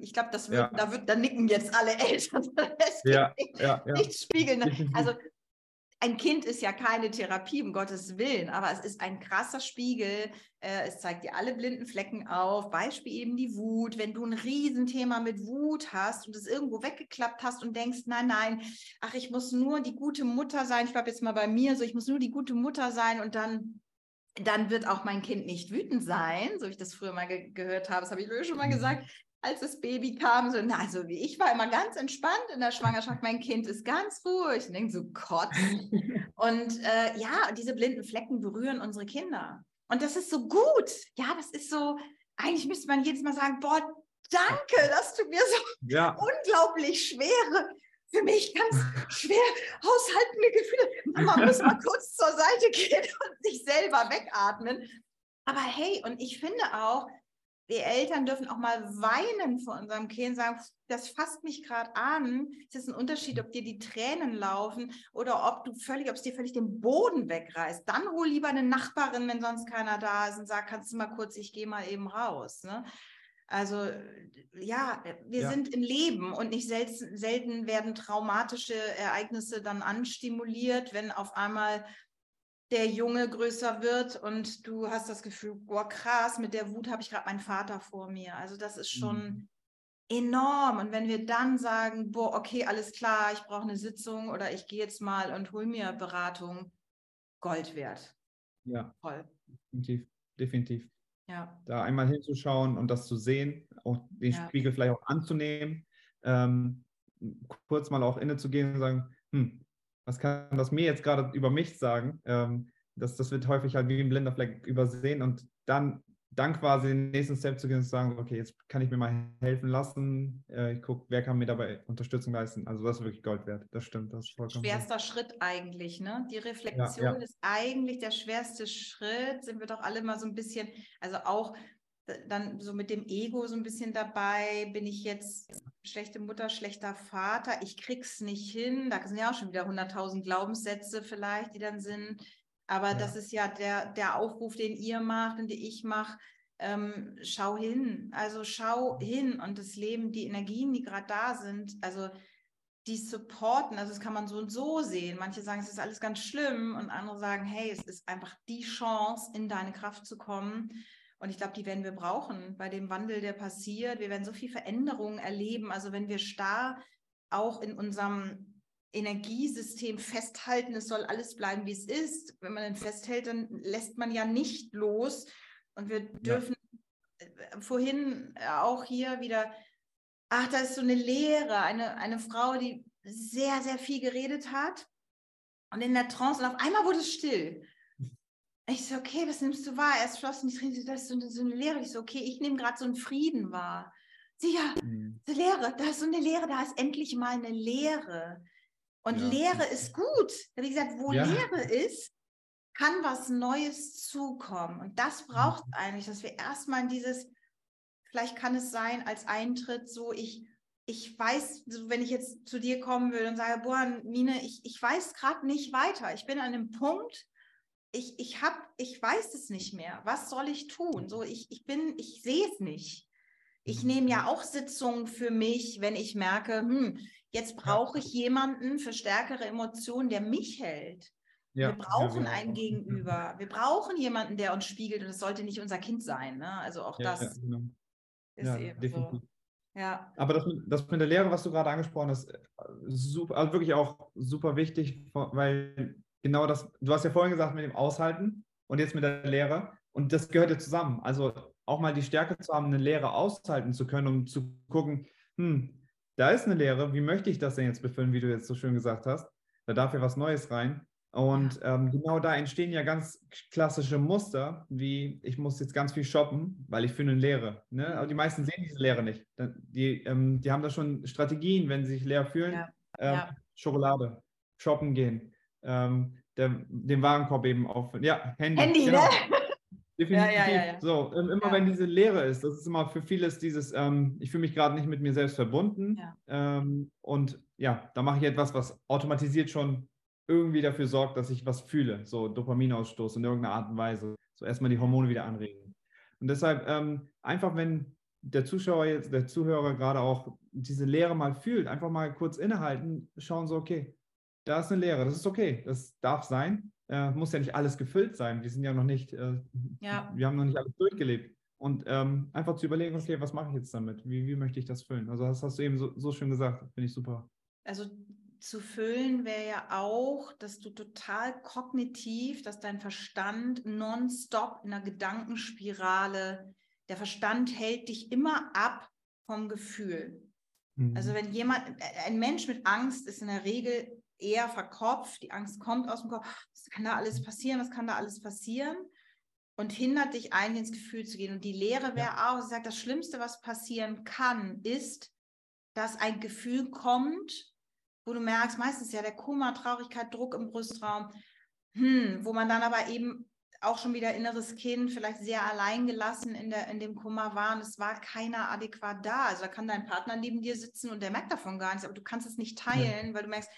ich glaube, das wird, ja. da wird, da nicken jetzt alle Eltern. Das ja, ja, ja. nicht spiegeln. Also ein Kind ist ja keine Therapie, um Gottes Willen, aber es ist ein krasser Spiegel. Äh, es zeigt dir alle blinden Flecken auf. Beispiel eben die Wut. Wenn du ein Riesenthema mit Wut hast und es irgendwo weggeklappt hast und denkst, nein, nein, ach, ich muss nur die gute Mutter sein. Ich bleibe jetzt mal bei mir so, ich muss nur die gute Mutter sein und dann dann wird auch mein Kind nicht wütend sein, so wie ich das früher mal ge gehört habe. Das habe ich schon mal mhm. gesagt als das Baby kam. So, na, also ich war immer ganz entspannt in der Schwangerschaft. Mein Kind ist ganz ruhig. Und denke so, Gott. und äh, ja, diese blinden Flecken berühren unsere Kinder. Und das ist so gut. Ja, das ist so, eigentlich müsste man jedes Mal sagen, boah, danke, dass du mir so ja. unglaublich schwere, für mich ganz schwer haushaltende Gefühle. Man muss mal kurz zur Seite gehen und sich selber wegatmen. Aber hey, und ich finde auch, wir Eltern dürfen auch mal weinen vor unserem Kind, sagen, das fasst mich gerade an. Es ist ein Unterschied, ob dir die Tränen laufen oder ob du völlig, ob es dir völlig den Boden wegreißt. Dann hol lieber eine Nachbarin, wenn sonst keiner da ist und sag, kannst du mal kurz, ich gehe mal eben raus. Ne? Also ja, wir ja. sind im Leben und nicht selten, selten werden traumatische Ereignisse dann anstimuliert, wenn auf einmal der Junge größer wird und du hast das Gefühl, boah, krass, mit der Wut habe ich gerade meinen Vater vor mir. Also das ist schon mhm. enorm. Und wenn wir dann sagen, boah, okay, alles klar, ich brauche eine Sitzung oder ich gehe jetzt mal und hol mir Beratung, Gold wert. Ja. Voll. Definitiv, definitiv. Ja. Da einmal hinzuschauen und das zu sehen, auch den ja. Spiegel vielleicht auch anzunehmen, ähm, kurz mal auch inne zu gehen und sagen, hm, was kann das mir jetzt gerade über mich sagen? Ähm, das, das wird häufig halt wie ein blinder Fleck übersehen und dann dann quasi den nächsten Step zu gehen und zu sagen, okay, jetzt kann ich mir mal helfen lassen. Äh, ich gucke, wer kann mir dabei Unterstützung leisten. Also das ist wirklich Gold wert. Das stimmt. Das ist vollkommen Schwerster so. Schritt eigentlich, ne? Die Reflexion ja, ja. ist eigentlich der schwerste Schritt. Sind wir doch alle mal so ein bisschen, also auch dann so mit dem Ego so ein bisschen dabei. Bin ich jetzt schlechte Mutter, schlechter Vater? Ich krieg's nicht hin. Da sind ja auch schon wieder 100.000 Glaubenssätze vielleicht, die dann sind. Aber ja. das ist ja der, der Aufruf, den ihr macht und den ich mache. Ähm, schau hin, also schau hin und das Leben, die Energien, die gerade da sind, also die supporten, also das kann man so und so sehen. Manche sagen, es ist alles ganz schlimm und andere sagen, hey, es ist einfach die Chance, in deine Kraft zu kommen. Und ich glaube, die werden wir brauchen bei dem Wandel, der passiert. Wir werden so viel Veränderungen erleben. Also wenn wir starr auch in unserem Energiesystem festhalten, es soll alles bleiben, wie es ist. Wenn man dann festhält, dann lässt man ja nicht los. Und wir dürfen ja. Äh, vorhin auch hier wieder, ach, da ist so eine Lehre, eine, eine Frau, die sehr, sehr viel geredet hat und in der Trance und auf einmal wurde es still. Ich so, okay, was nimmst du wahr? Erst flossen die Tränen, das ist so eine, so eine Lehre. Ich so, okay, ich nehme gerade so einen Frieden wahr. Sie, ja, mhm. eine Lehre, da ist so eine Lehre, da ist endlich mal eine Lehre. Und ja. Lehre ist gut. Wie gesagt, wo ja. Lehre ist, kann was Neues zukommen. Und das braucht mhm. eigentlich, dass wir erstmal in dieses, vielleicht kann es sein, als Eintritt so, ich, ich weiß, wenn ich jetzt zu dir kommen würde und sage, boah, Mine, ich, ich weiß gerade nicht weiter. Ich bin an einem Punkt, ich, ich habe, ich weiß es nicht mehr. Was soll ich tun? So, ich, ich bin, ich sehe es nicht. Ich mhm. nehme ja auch Sitzungen für mich, wenn ich merke, hm, Jetzt brauche ich jemanden für stärkere Emotionen, der mich hält. Ja, wir brauchen ja, ein Gegenüber. Wir brauchen jemanden, der uns spiegelt und es sollte nicht unser Kind sein. Ne? Also auch ja, das genau. ist eben definitiv. so. Ja. Aber das, das mit der Lehre, was du gerade angesprochen hast, super, also wirklich auch super wichtig, weil genau das, du hast ja vorhin gesagt mit dem Aushalten und jetzt mit der Lehre und das gehört ja zusammen. Also auch mal die Stärke zu haben, eine Lehre aushalten zu können, um zu gucken, hm, da ist eine Lehre, wie möchte ich das denn jetzt befüllen, wie du jetzt so schön gesagt hast? Da darf ja was Neues rein. Und ähm, genau da entstehen ja ganz klassische Muster, wie ich muss jetzt ganz viel shoppen, weil ich für eine Lehre. Ne? Aber die meisten sehen diese Lehre nicht. Die, ähm, die haben da schon Strategien, wenn sie sich leer fühlen. Ja. Ähm, ja. Schokolade, shoppen gehen, ähm, der, den Warenkorb eben auf. Ja, Handy. Handy, genau. ne? Definitiv. Ja, ja, ja, so, ähm, immer wenn diese Leere ist, das ist immer für vieles dieses, ähm, ich fühle mich gerade nicht mit mir selbst verbunden. Ähm, und ja, da mache ich etwas, was automatisiert schon irgendwie dafür sorgt, dass ich was fühle. So Dopaminausstoß in irgendeiner Art und Weise. So erstmal die Hormone wieder anregen. Und deshalb ähm, einfach, wenn der Zuschauer jetzt, der Zuhörer gerade auch diese Leere mal fühlt, einfach mal kurz innehalten, schauen so, okay, da ist eine Leere, das ist okay, das darf sein äh, muss ja nicht alles gefüllt sein. Wir sind ja noch nicht, äh, ja. wir haben noch nicht alles durchgelebt. Und ähm, einfach zu überlegen, okay, was mache ich jetzt damit? Wie, wie möchte ich das füllen? Also das hast du eben so, so schön gesagt, finde ich super. Also zu füllen wäre ja auch, dass du total kognitiv, dass dein Verstand nonstop in einer Gedankenspirale, der Verstand hält dich immer ab vom Gefühl. Mhm. Also wenn jemand, ein Mensch mit Angst ist in der Regel eher verkopft, die Angst kommt aus dem Kopf, was kann da alles passieren, was kann da alles passieren und hindert dich eigentlich ins Gefühl zu gehen. Und die Lehre wäre ja. auch, sie sagt, das Schlimmste, was passieren kann, ist, dass ein Gefühl kommt, wo du merkst, meistens ja der Kummer, Traurigkeit, Druck im Brustraum, hm, wo man dann aber eben auch schon wieder inneres Kind, vielleicht sehr alleingelassen in, der, in dem Kummer war und es war keiner adäquat da. Also da kann dein Partner neben dir sitzen und der merkt davon gar nichts, aber du kannst es nicht teilen, ja. weil du merkst,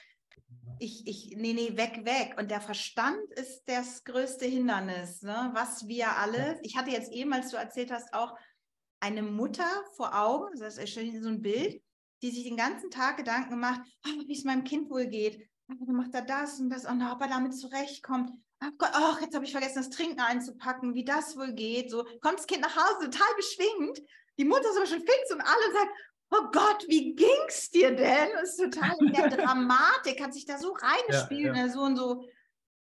ich, ich, nee, nee, weg, weg. Und der Verstand ist das größte Hindernis, ne? was wir alle, ich hatte jetzt eben, als du erzählt hast, auch eine Mutter vor Augen, das ist so ein Bild, die sich den ganzen Tag Gedanken macht, oh, wie es meinem Kind wohl geht. Oh, macht er das und das, und ob er damit zurechtkommt. Oh Gott, oh, jetzt habe ich vergessen, das Trinken einzupacken, wie das wohl geht. So kommt das Kind nach Hause, total beschwingt. Die Mutter ist aber schon fix und alle sagt, oh Gott, wie ging's dir denn? Das ist total in der Dramatik, hat sich da so reingespielt, ja, ja. Ne, so und so.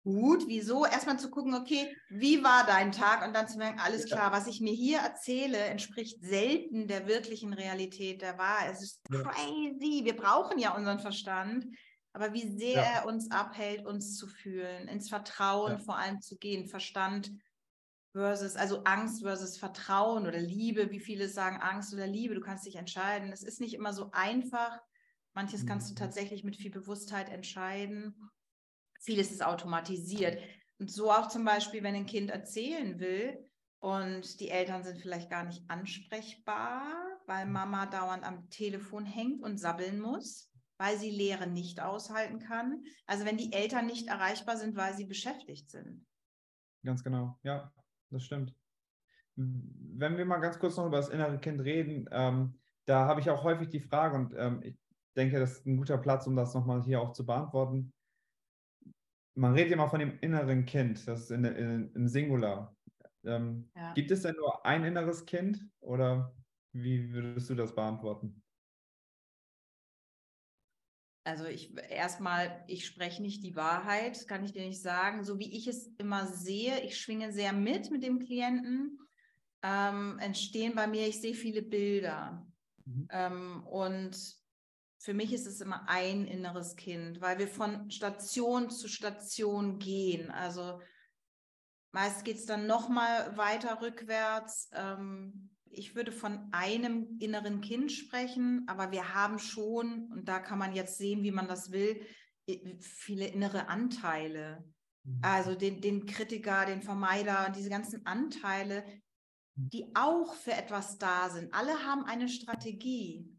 Gut, wieso? Erstmal zu gucken, okay, wie war dein Tag? Und dann zu merken, alles klar, was ich mir hier erzähle, entspricht selten der wirklichen Realität der Wahrheit. Es ist crazy. Wir brauchen ja unseren Verstand, aber wie sehr er uns abhält, uns zu fühlen, ins Vertrauen vor allem zu gehen. Verstand versus, also Angst versus Vertrauen oder Liebe, wie viele sagen Angst oder Liebe, du kannst dich entscheiden. Es ist nicht immer so einfach. Manches kannst du mhm. tatsächlich mit viel Bewusstheit entscheiden. Vieles ist automatisiert. Und so auch zum Beispiel, wenn ein Kind erzählen will und die Eltern sind vielleicht gar nicht ansprechbar, weil mhm. Mama dauernd am Telefon hängt und sabbeln muss, weil sie Lehre nicht aushalten kann. Also wenn die Eltern nicht erreichbar sind, weil sie beschäftigt sind. Ganz genau, ja, das stimmt. Wenn wir mal ganz kurz noch über das innere Kind reden, ähm, da habe ich auch häufig die Frage und ähm, ich denke, das ist ein guter Platz, um das nochmal hier auch zu beantworten. Man redet immer von dem inneren Kind, das ist in, in, im Singular. Ähm, ja. Gibt es denn nur ein inneres Kind oder wie würdest du das beantworten? Also ich erstmal, ich spreche nicht die Wahrheit, kann ich dir nicht sagen. So wie ich es immer sehe, ich schwinge sehr mit mit dem Klienten, ähm, entstehen bei mir, ich sehe viele Bilder. Mhm. Ähm, und für mich ist es immer ein inneres Kind, weil wir von Station zu Station gehen. Also meist geht es dann nochmal weiter rückwärts. Ähm, ich würde von einem inneren Kind sprechen, aber wir haben schon, und da kann man jetzt sehen, wie man das will, viele innere Anteile. Mhm. Also den, den Kritiker, den Vermeider, diese ganzen Anteile, mhm. die auch für etwas da sind. Alle haben eine Strategie.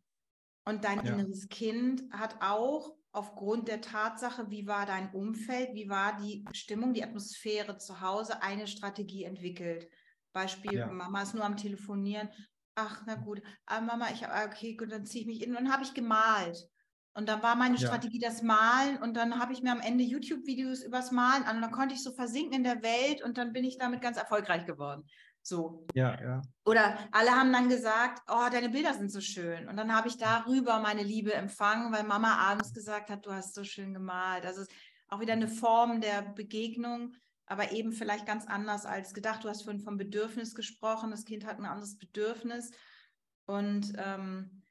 Und dein ja. inneres Kind hat auch aufgrund der Tatsache, wie war dein Umfeld, wie war die Stimmung, die Atmosphäre zu Hause, eine Strategie entwickelt. Beispiel, ja. Mama ist nur am Telefonieren. Ach, na gut, ah, Mama, ich habe, ah, okay, gut, dann ziehe ich mich in. Und dann habe ich gemalt. Und dann war meine ja. Strategie das Malen und dann habe ich mir am Ende YouTube-Videos übers Malen an und dann konnte ich so versinken in der Welt und dann bin ich damit ganz erfolgreich geworden. So. Ja, ja. Oder alle haben dann gesagt, oh, deine Bilder sind so schön. Und dann habe ich darüber meine Liebe empfangen, weil Mama abends gesagt hat, du hast so schön gemalt. Also es ist auch wieder eine Form der Begegnung aber eben vielleicht ganz anders als gedacht. Du hast vorhin vom Bedürfnis gesprochen. Das Kind hat ein anderes Bedürfnis. Und ähm,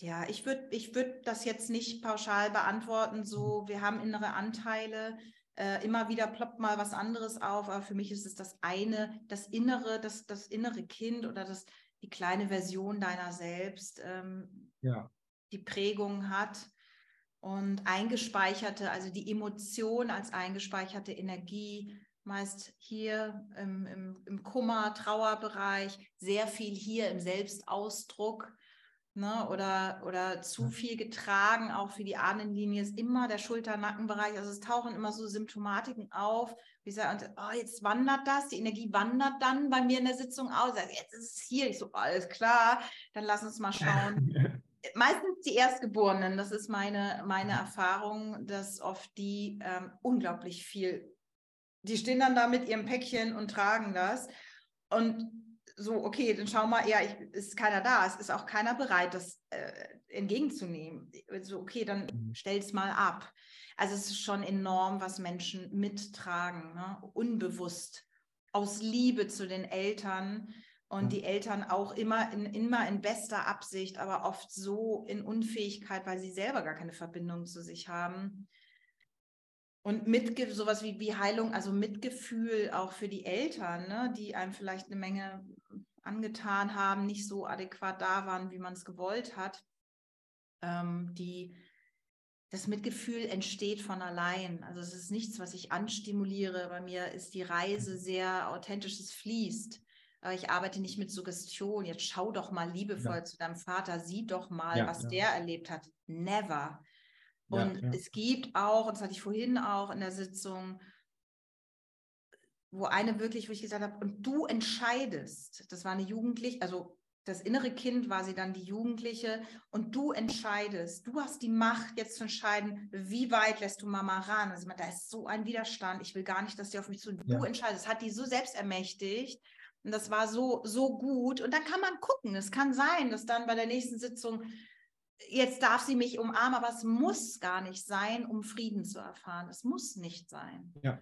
ja, ich würde ich würd das jetzt nicht pauschal beantworten, so wir haben innere Anteile, äh, immer wieder ploppt mal was anderes auf, aber für mich ist es das eine, das innere, das, das innere Kind oder das, die kleine Version deiner selbst, ähm, ja. die Prägung hat und eingespeicherte, also die Emotion als eingespeicherte Energie, meist hier im, im, im Kummer, Trauerbereich, sehr viel hier im Selbstausdruck. Ne, oder, oder zu viel getragen, auch für die Ahnenlinie ist immer der Schulter-Nackenbereich. Also es tauchen immer so Symptomatiken auf. Wie gesagt, oh, jetzt wandert das, die Energie wandert dann bei mir in der Sitzung aus. Also jetzt ist es hier. Ich so, alles klar, dann lass uns mal schauen. meistens die Erstgeborenen, das ist meine, meine Erfahrung, dass oft die ähm, unglaublich viel, die stehen dann da mit ihrem Päckchen und tragen das. Und so, okay, dann schau mal, ja, ich, ist keiner da, es ist auch keiner bereit, das äh, entgegenzunehmen. So, okay, dann mhm. stell es mal ab. Also es ist schon enorm, was Menschen mittragen, ne? unbewusst, aus Liebe zu den Eltern und die Eltern auch immer in, immer in bester Absicht, aber oft so in Unfähigkeit, weil sie selber gar keine Verbindung zu sich haben. Und mit sowas wie, wie Heilung, also Mitgefühl auch für die Eltern, ne, die einem vielleicht eine Menge angetan haben, nicht so adäquat da waren, wie man es gewollt hat. Ähm, die, das Mitgefühl entsteht von allein. Also es ist nichts, was ich anstimuliere. Bei mir ist die Reise sehr authentisch, es fließt ich arbeite nicht mit Suggestion. Jetzt schau doch mal liebevoll ja. zu deinem Vater, sieh doch mal, ja, was ja. der erlebt hat. Never. Und es gibt auch, und das hatte ich vorhin auch in der Sitzung, wo eine wirklich, wo ich gesagt habe, und du entscheidest, das war eine Jugendliche, also das innere Kind war sie dann die Jugendliche und du entscheidest, du hast die Macht jetzt zu entscheiden, wie weit lässt du Mama ran. Also da ist so ein Widerstand, ich will gar nicht, dass sie auf mich zu, du entscheidest, hat die so selbst ermächtigt und das war so, so gut. Und dann kann man gucken. Es kann sein, dass dann bei der nächsten Sitzung, jetzt darf sie mich umarmen, aber es muss gar nicht sein, um Frieden zu erfahren. Es muss nicht sein. Ja,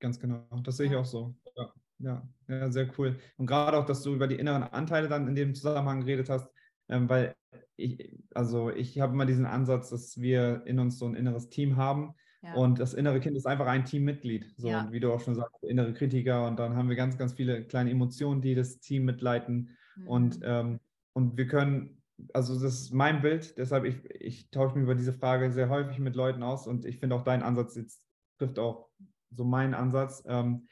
ganz genau. Das sehe ich auch so. Ja, ja, ja sehr cool. Und gerade auch, dass du über die inneren Anteile dann in dem Zusammenhang geredet hast, ähm, weil ich, also ich habe immer diesen Ansatz, dass wir in uns so ein inneres Team haben Ja. Und das innere Kind ist einfach ein Teammitglied. So, und wie du auch schon sagst, innere Kritiker. Und dann haben wir ganz, ganz viele kleine Emotionen, die das Team mitleiten. Mhm. Und, ähm, und wir können, also das ist mein Bild, deshalb ich, ich tausche mich über diese Frage sehr häufig mit Leuten aus und ich finde auch dein Ansatz jetzt trifft auch so meinen Ansatz. Ähm,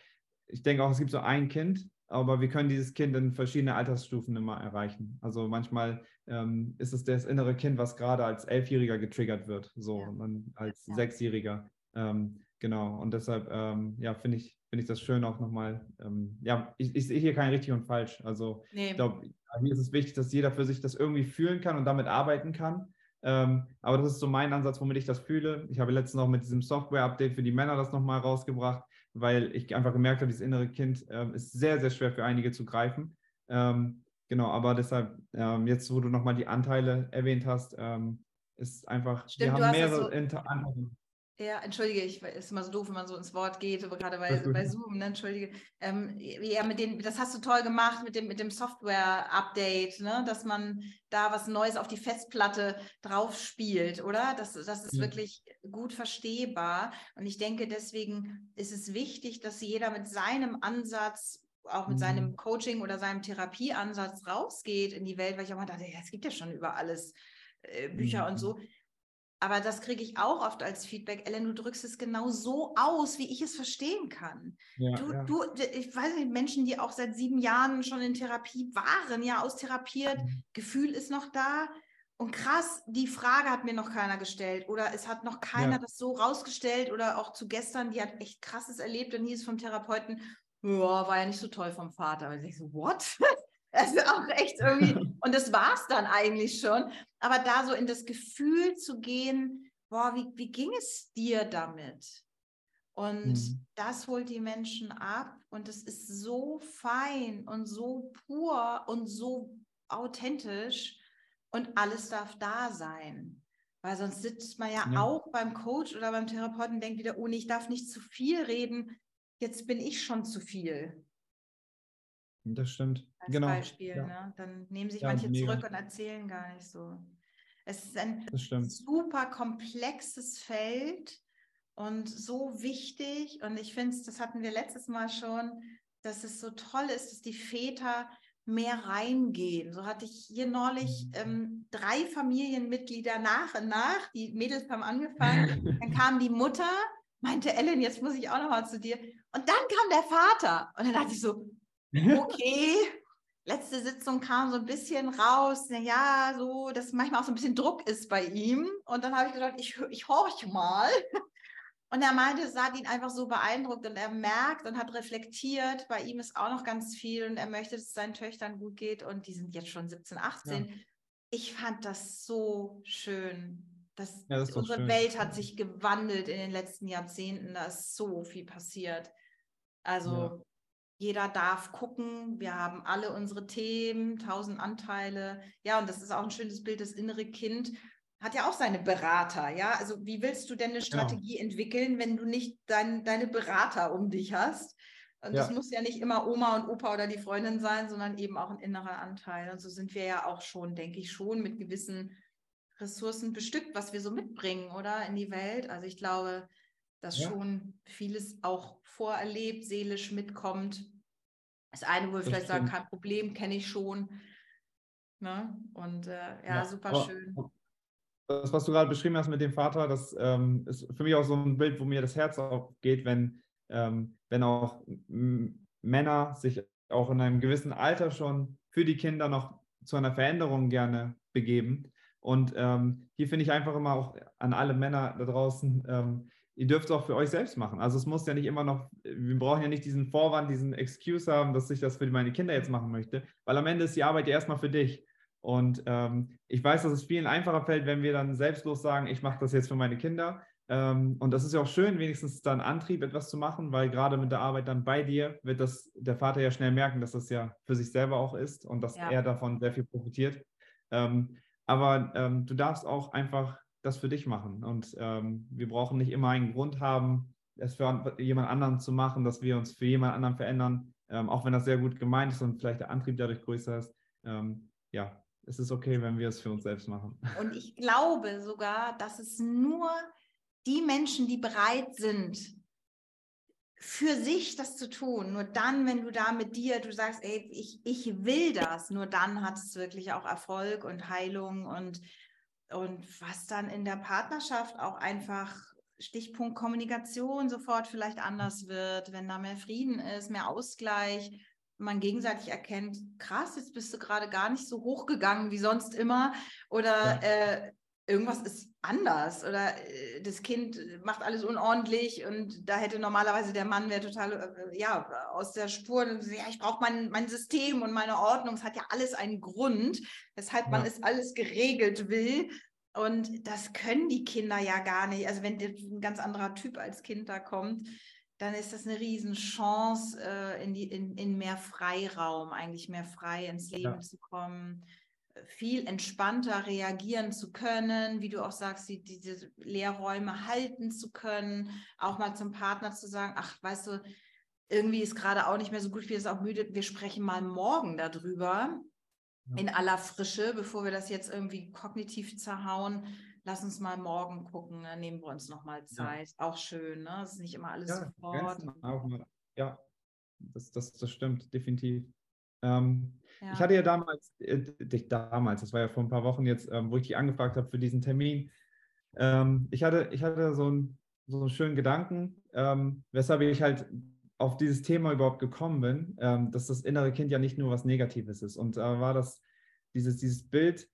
ich denke auch, es gibt so ein Kind, aber wir können dieses Kind in verschiedene Altersstufen immer erreichen. Also manchmal ähm, ist es das innere Kind, was gerade als Elfjähriger getriggert wird, so ja. und dann als ja. Sechsjähriger. Ähm, genau. Und deshalb, ähm, ja, finde ich, finde ich das schön auch nochmal. Ähm, ja, ich, ich, sehe hier kein richtig und falsch. Also nee. ich glaube, mir ist es wichtig, dass jeder für sich das irgendwie fühlen kann und damit arbeiten kann. Ähm, aber das ist so mein Ansatz, womit ich das fühle. Ich habe letztens auch mit diesem Software-Update für die Männer das nochmal rausgebracht weil ich einfach gemerkt habe, dieses innere Kind ähm, ist sehr, sehr schwer für einige zu greifen. Ähm, genau, aber deshalb, ähm, jetzt, wo du nochmal die Anteile erwähnt hast, ähm, ist einfach, Stimmt, wir haben mehrere so, Anteile. Ja, entschuldige, ich ist immer so doof, wenn man so ins Wort geht, aber gerade bei, bei Zoom, ne, entschuldige. Ähm, ja, mit den, das hast du toll gemacht mit dem, mit dem Software-Update, ne, dass man da was Neues auf die Festplatte drauf spielt, oder? Das, das ist ja. wirklich gut verstehbar. Und ich denke, deswegen ist es wichtig, dass jeder mit seinem Ansatz auch mit mhm. seinem Coaching oder seinem Therapieansatz rausgeht in die Welt, weil ich auch mal dachte, ja, es gibt ja schon über alles äh, Bücher mhm. und so. Aber das kriege ich auch oft als Feedback. Ellen, du drückst es genau so aus, wie ich es verstehen kann. Ja, du, ja. du, ich weiß nicht, Menschen, die auch seit sieben Jahren schon in Therapie waren, ja, austherapiert, mhm. Gefühl ist noch da. Und krass, die Frage hat mir noch keiner gestellt oder es hat noch keiner ja. das so rausgestellt oder auch zu gestern, die hat echt krasses erlebt und hieß vom Therapeuten, ja, war ja nicht so toll vom Vater. Und ich so, what? Das ist auch echt irgendwie, und das war es dann eigentlich schon. Aber da so in das Gefühl zu gehen, boah, wie, wie ging es dir damit? Und mhm. das holt die Menschen ab und es ist so fein und so pur und so authentisch und alles darf da sein. Weil sonst sitzt man ja, ja. auch beim Coach oder beim Therapeuten und denkt wieder, oh nee, ich darf nicht zu viel reden, jetzt bin ich schon zu viel. Das stimmt. Als genau. Beispiel. Ja. Ne? Dann nehmen sich ja, manche mega. zurück und erzählen gar nicht so. Es ist ein super komplexes Feld und so wichtig. Und ich finde es, das hatten wir letztes Mal schon, dass es so toll ist, dass die Väter mehr reingehen. So hatte ich hier neulich mhm. ähm, drei Familienmitglieder nach und nach. Die Mädels haben angefangen. Dann kam die Mutter, meinte Ellen, jetzt muss ich auch noch mal zu dir. Und dann kam der Vater. Und dann dachte ich so, okay. Letzte Sitzung kam so ein bisschen raus, ja, so, dass manchmal auch so ein bisschen Druck ist bei ihm. Und dann habe ich gedacht, ich, ich horche mal. Und er meinte, es hat ihn einfach so beeindruckt und er merkt und hat reflektiert, bei ihm ist auch noch ganz viel und er möchte, dass es seinen Töchtern gut geht und die sind jetzt schon 17, 18. Ja. Ich fand das so schön. Das, ja, das unsere schön. Welt hat sich gewandelt in den letzten Jahrzehnten. Da ist so viel passiert. Also jeder darf gucken. Wir haben alle unsere Themen, tausend Anteile. Ja, und das ist auch ein schönes Bild. Das innere Kind hat ja auch seine Berater. Ja, also wie willst du denn eine genau. Strategie genau. entwickeln, wenn du nicht dein, deine Berater um dich hast? Und ja. das muss ja nicht immer Oma und Opa oder die Freundin sein, sondern eben auch ein innerer Anteil. Und so sind wir ja auch schon, denke ich, schon mit gewissen Ressourcen bestückt, was wir so mitbringen, oder in die Welt. Also ich glaube, dass ja. schon vieles auch vorerlebt, seelisch mitkommt. Das eine, wo wir vielleicht sagen, kein Problem, kenne ich schon. Ne? Und äh, ja, ja, super aber, schön. Das, was du gerade beschrieben hast mit dem Vater, das ähm, ist für mich auch so ein Bild, wo mir das Herz aufgeht, wenn, ähm, wenn auch Männer sich auch in einem gewissen Alter schon für die Kinder noch zu einer Veränderung gerne begeben. Und ähm, hier finde ich einfach immer auch an alle Männer da draußen, ähm, ihr dürft es auch für euch selbst machen. Also es muss ja nicht immer noch, wir brauchen ja nicht diesen Vorwand, diesen Excuse haben, dass ich das für meine Kinder jetzt machen möchte, weil am Ende ist die Arbeit ja erstmal für dich. Und ähm, ich weiß, dass es vielen einfacher fällt, wenn wir dann selbstlos sagen, ich mache das jetzt für meine Kinder. Ähm, und das ist ja auch schön, wenigstens dann Antrieb, etwas zu machen, weil gerade mit der Arbeit dann bei dir wird das der Vater ja schnell merken, dass das ja für sich selber auch ist und dass ja. er davon sehr viel profitiert. Ähm, aber ähm, du darfst auch einfach das für dich machen. Und ähm, wir brauchen nicht immer einen Grund haben, es für jemand anderen zu machen, dass wir uns für jemand anderen verändern, ähm, auch wenn das sehr gut gemeint ist und vielleicht der Antrieb dadurch größer ist. Ähm, ja, es ist okay, wenn wir es für uns selbst machen. Und ich glaube sogar, dass es nur die Menschen, die bereit sind, für sich das zu tun, nur dann, wenn du da mit dir, du sagst, ey, ich, ich will das, nur dann hat es wirklich auch Erfolg und Heilung und, und was dann in der Partnerschaft auch einfach Stichpunkt Kommunikation sofort vielleicht anders wird, wenn da mehr Frieden ist, mehr Ausgleich, man gegenseitig erkennt, krass, jetzt bist du gerade gar nicht so hochgegangen wie sonst immer oder ja. äh, irgendwas ist anders oder äh, das Kind macht alles unordentlich und da hätte normalerweise der Mann wäre total äh, ja aus der Spur und ja ich brauche mein, mein System und meine Ordnung es hat ja alles einen Grund weshalb ja. man es alles geregelt will und das können die Kinder ja gar nicht also wenn ein ganz anderer Typ als Kind da kommt dann ist das eine Riesenchance, äh, in, die, in, in mehr Freiraum, eigentlich mehr frei ins Leben ja. zu kommen viel entspannter reagieren zu können, wie du auch sagst, die, diese Leerräume halten zu können, auch mal zum Partner zu sagen, ach, weißt du, irgendwie ist gerade auch nicht mehr so gut, bin jetzt auch müde, wir sprechen mal morgen darüber ja. in aller Frische, bevor wir das jetzt irgendwie kognitiv zerhauen. Lass uns mal morgen gucken, dann nehmen wir uns nochmal Zeit. Ja. Auch schön, ne? Es ist nicht immer alles ja, sofort. Ja, das, das, das stimmt, definitiv. Ähm, ja. Ich hatte ja damals, äh, damals, das war ja vor ein paar Wochen jetzt, ähm, wo ich dich angefragt habe für diesen Termin. Ähm, ich, hatte, ich hatte so, ein, so einen schönen Gedanken, ähm, weshalb ich halt auf dieses Thema überhaupt gekommen bin, ähm, dass das innere Kind ja nicht nur was Negatives ist. Und äh, war das dieses, dieses Bild,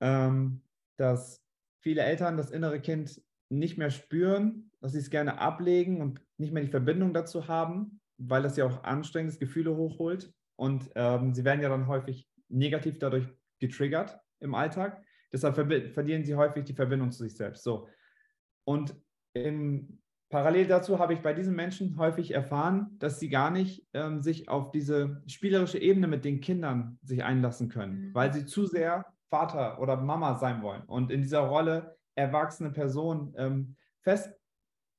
ähm, dass viele Eltern das innere Kind nicht mehr spüren, dass sie es gerne ablegen und nicht mehr die Verbindung dazu haben, weil das ja auch anstrengendes Gefühle hochholt. Und ähm, sie werden ja dann häufig negativ dadurch getriggert im Alltag. Deshalb verlieren sie häufig die Verbindung zu sich selbst. So. Und im, parallel dazu habe ich bei diesen Menschen häufig erfahren, dass sie gar nicht ähm, sich auf diese spielerische Ebene mit den Kindern sich einlassen können, mhm. weil sie zu sehr Vater oder Mama sein wollen und in dieser Rolle erwachsene Person ähm, fest,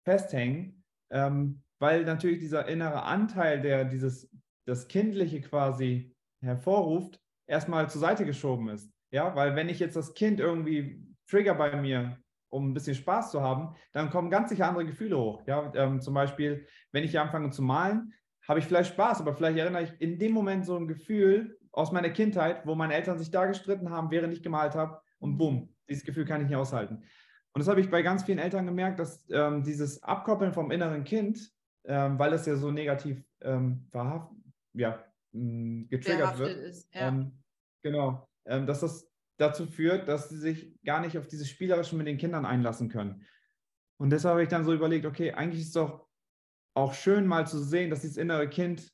festhängen, ähm, weil natürlich dieser innere Anteil, der dieses das Kindliche quasi hervorruft, erstmal zur Seite geschoben ist. Ja, weil wenn ich jetzt das Kind irgendwie trigger bei mir, um ein bisschen Spaß zu haben, dann kommen ganz sicher andere Gefühle hoch. Ja, ähm, zum Beispiel, wenn ich anfange zu malen, habe ich vielleicht Spaß, aber vielleicht erinnere ich in dem Moment so ein Gefühl aus meiner Kindheit, wo meine Eltern sich da gestritten haben, während ich gemalt habe und bumm, dieses Gefühl kann ich nicht aushalten. Und das habe ich bei ganz vielen Eltern gemerkt, dass ähm, dieses Abkoppeln vom inneren Kind, ähm, weil es ja so negativ ähm, verhaft, ja, mm, getriggert wird. Ist, ja. ähm, genau, ähm, dass das dazu führt, dass sie sich gar nicht auf dieses Spielerische mit den Kindern einlassen können. Und deshalb habe ich dann so überlegt, okay, eigentlich ist es doch auch schön mal zu sehen, dass dieses innere Kind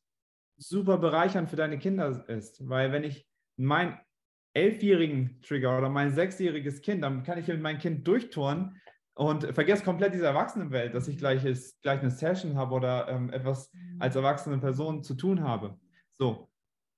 super bereichernd für deine Kinder ist. Weil wenn ich mein elfjährigen Trigger oder mein sechsjähriges Kind, dann kann ich mit meinem Kind durchtouren und vergesse komplett diese Erwachsenenwelt, dass ich gleich, ist, gleich eine Session habe oder ähm, etwas mhm. als erwachsene Person zu tun habe. So.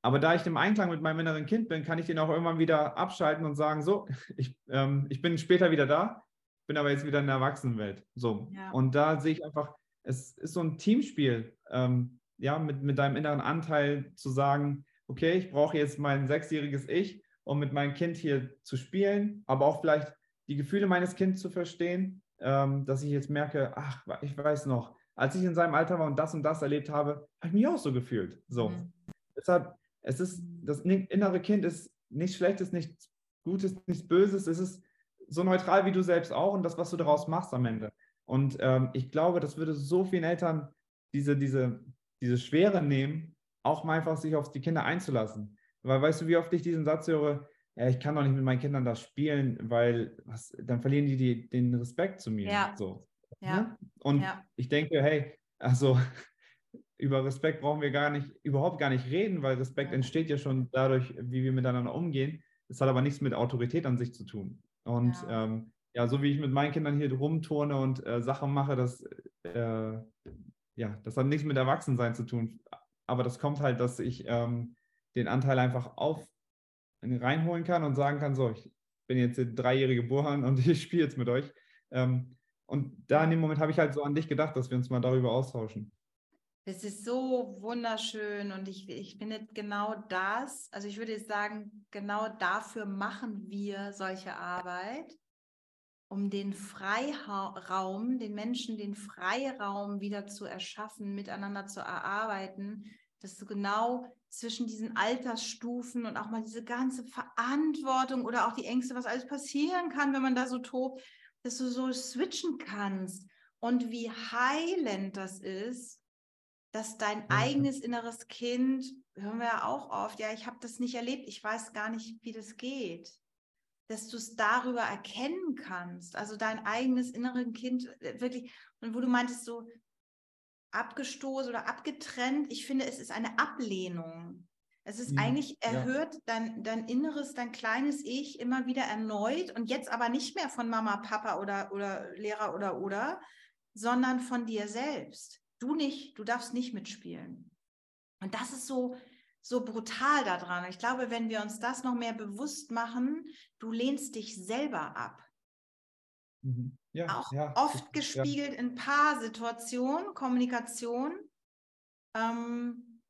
Aber da ich im Einklang mit meinem inneren Kind bin, kann ich den auch irgendwann wieder abschalten und sagen, so, ich, ähm, ich bin später wieder da, bin aber jetzt wieder in der Erwachsenenwelt. So. Ja. Und da sehe ich einfach, es ist so ein Teamspiel, ähm, ja, mit, mit deinem inneren Anteil zu sagen, okay, ich brauche jetzt mein sechsjähriges Ich, um mit meinem Kind hier zu spielen, aber auch vielleicht die Gefühle meines Kindes zu verstehen, ähm, dass ich jetzt merke, ach, ich weiß noch, als ich in seinem Alter war und das und das erlebt habe, habe ich mich auch so gefühlt. So. Mhm. Deshalb, es ist, das innere Kind ist nichts Schlechtes, nichts Gutes, nichts Böses. Es ist so neutral wie du selbst auch und das, was du daraus machst am Ende. Und ähm, ich glaube, das würde so vielen Eltern diese, diese, diese Schwere nehmen, auch mal einfach sich auf die Kinder einzulassen. Weil weißt du, wie oft ich diesen Satz höre, ja, ich kann doch nicht mit meinen Kindern das spielen, weil was, dann verlieren die, die den Respekt zu mir. Ja. So. Ja. Ne? Und ja. ich denke, hey, also über Respekt brauchen wir gar nicht, überhaupt gar nicht reden, weil Respekt entsteht ja schon dadurch, wie wir miteinander umgehen. Es hat aber nichts mit Autorität an sich zu tun. Und ja, ähm, ja so wie ich mit meinen Kindern hier rumturne und äh, Sachen mache, das, äh, ja, das hat nichts mit Erwachsensein zu tun. Aber das kommt halt, dass ich ähm, den Anteil einfach auf, reinholen kann und sagen kann, so, ich bin jetzt der dreijährige Burhan und ich spiele jetzt mit euch. Ähm, und da in dem Moment habe ich halt so an dich gedacht, dass wir uns mal darüber austauschen. Es ist so wunderschön und ich, ich finde genau das, also ich würde sagen, genau dafür machen wir solche Arbeit, um den Freiraum, den Menschen den Freiraum wieder zu erschaffen, miteinander zu erarbeiten, dass du genau zwischen diesen Altersstufen und auch mal diese ganze Verantwortung oder auch die Ängste, was alles passieren kann, wenn man da so tobt, dass du so switchen kannst und wie heilend das ist, dass dein mhm. eigenes inneres Kind, hören wir ja auch oft, ja, ich habe das nicht erlebt, ich weiß gar nicht, wie das geht, dass du es darüber erkennen kannst, also dein eigenes inneres Kind äh, wirklich, und wo du meintest so abgestoßen oder abgetrennt, ich finde, es ist eine Ablehnung. Es ist ja, mhm. eigentlich erhört ja. dein, dein inneres, dein kleines Ich immer wieder erneut und jetzt aber nicht mehr von Mama, Papa oder, oder Lehrer oder oder, sondern von dir selbst. Du nicht, du darfst nicht mitspielen. Und das ist so, so brutal daran. Ich glaube, wenn wir uns das noch mehr bewusst machen, du lehnst dich selber ab. Mhm. Ja, auch ja, oft gespiegelt ja. in Paarsituationen, Kommunikation. Ähm,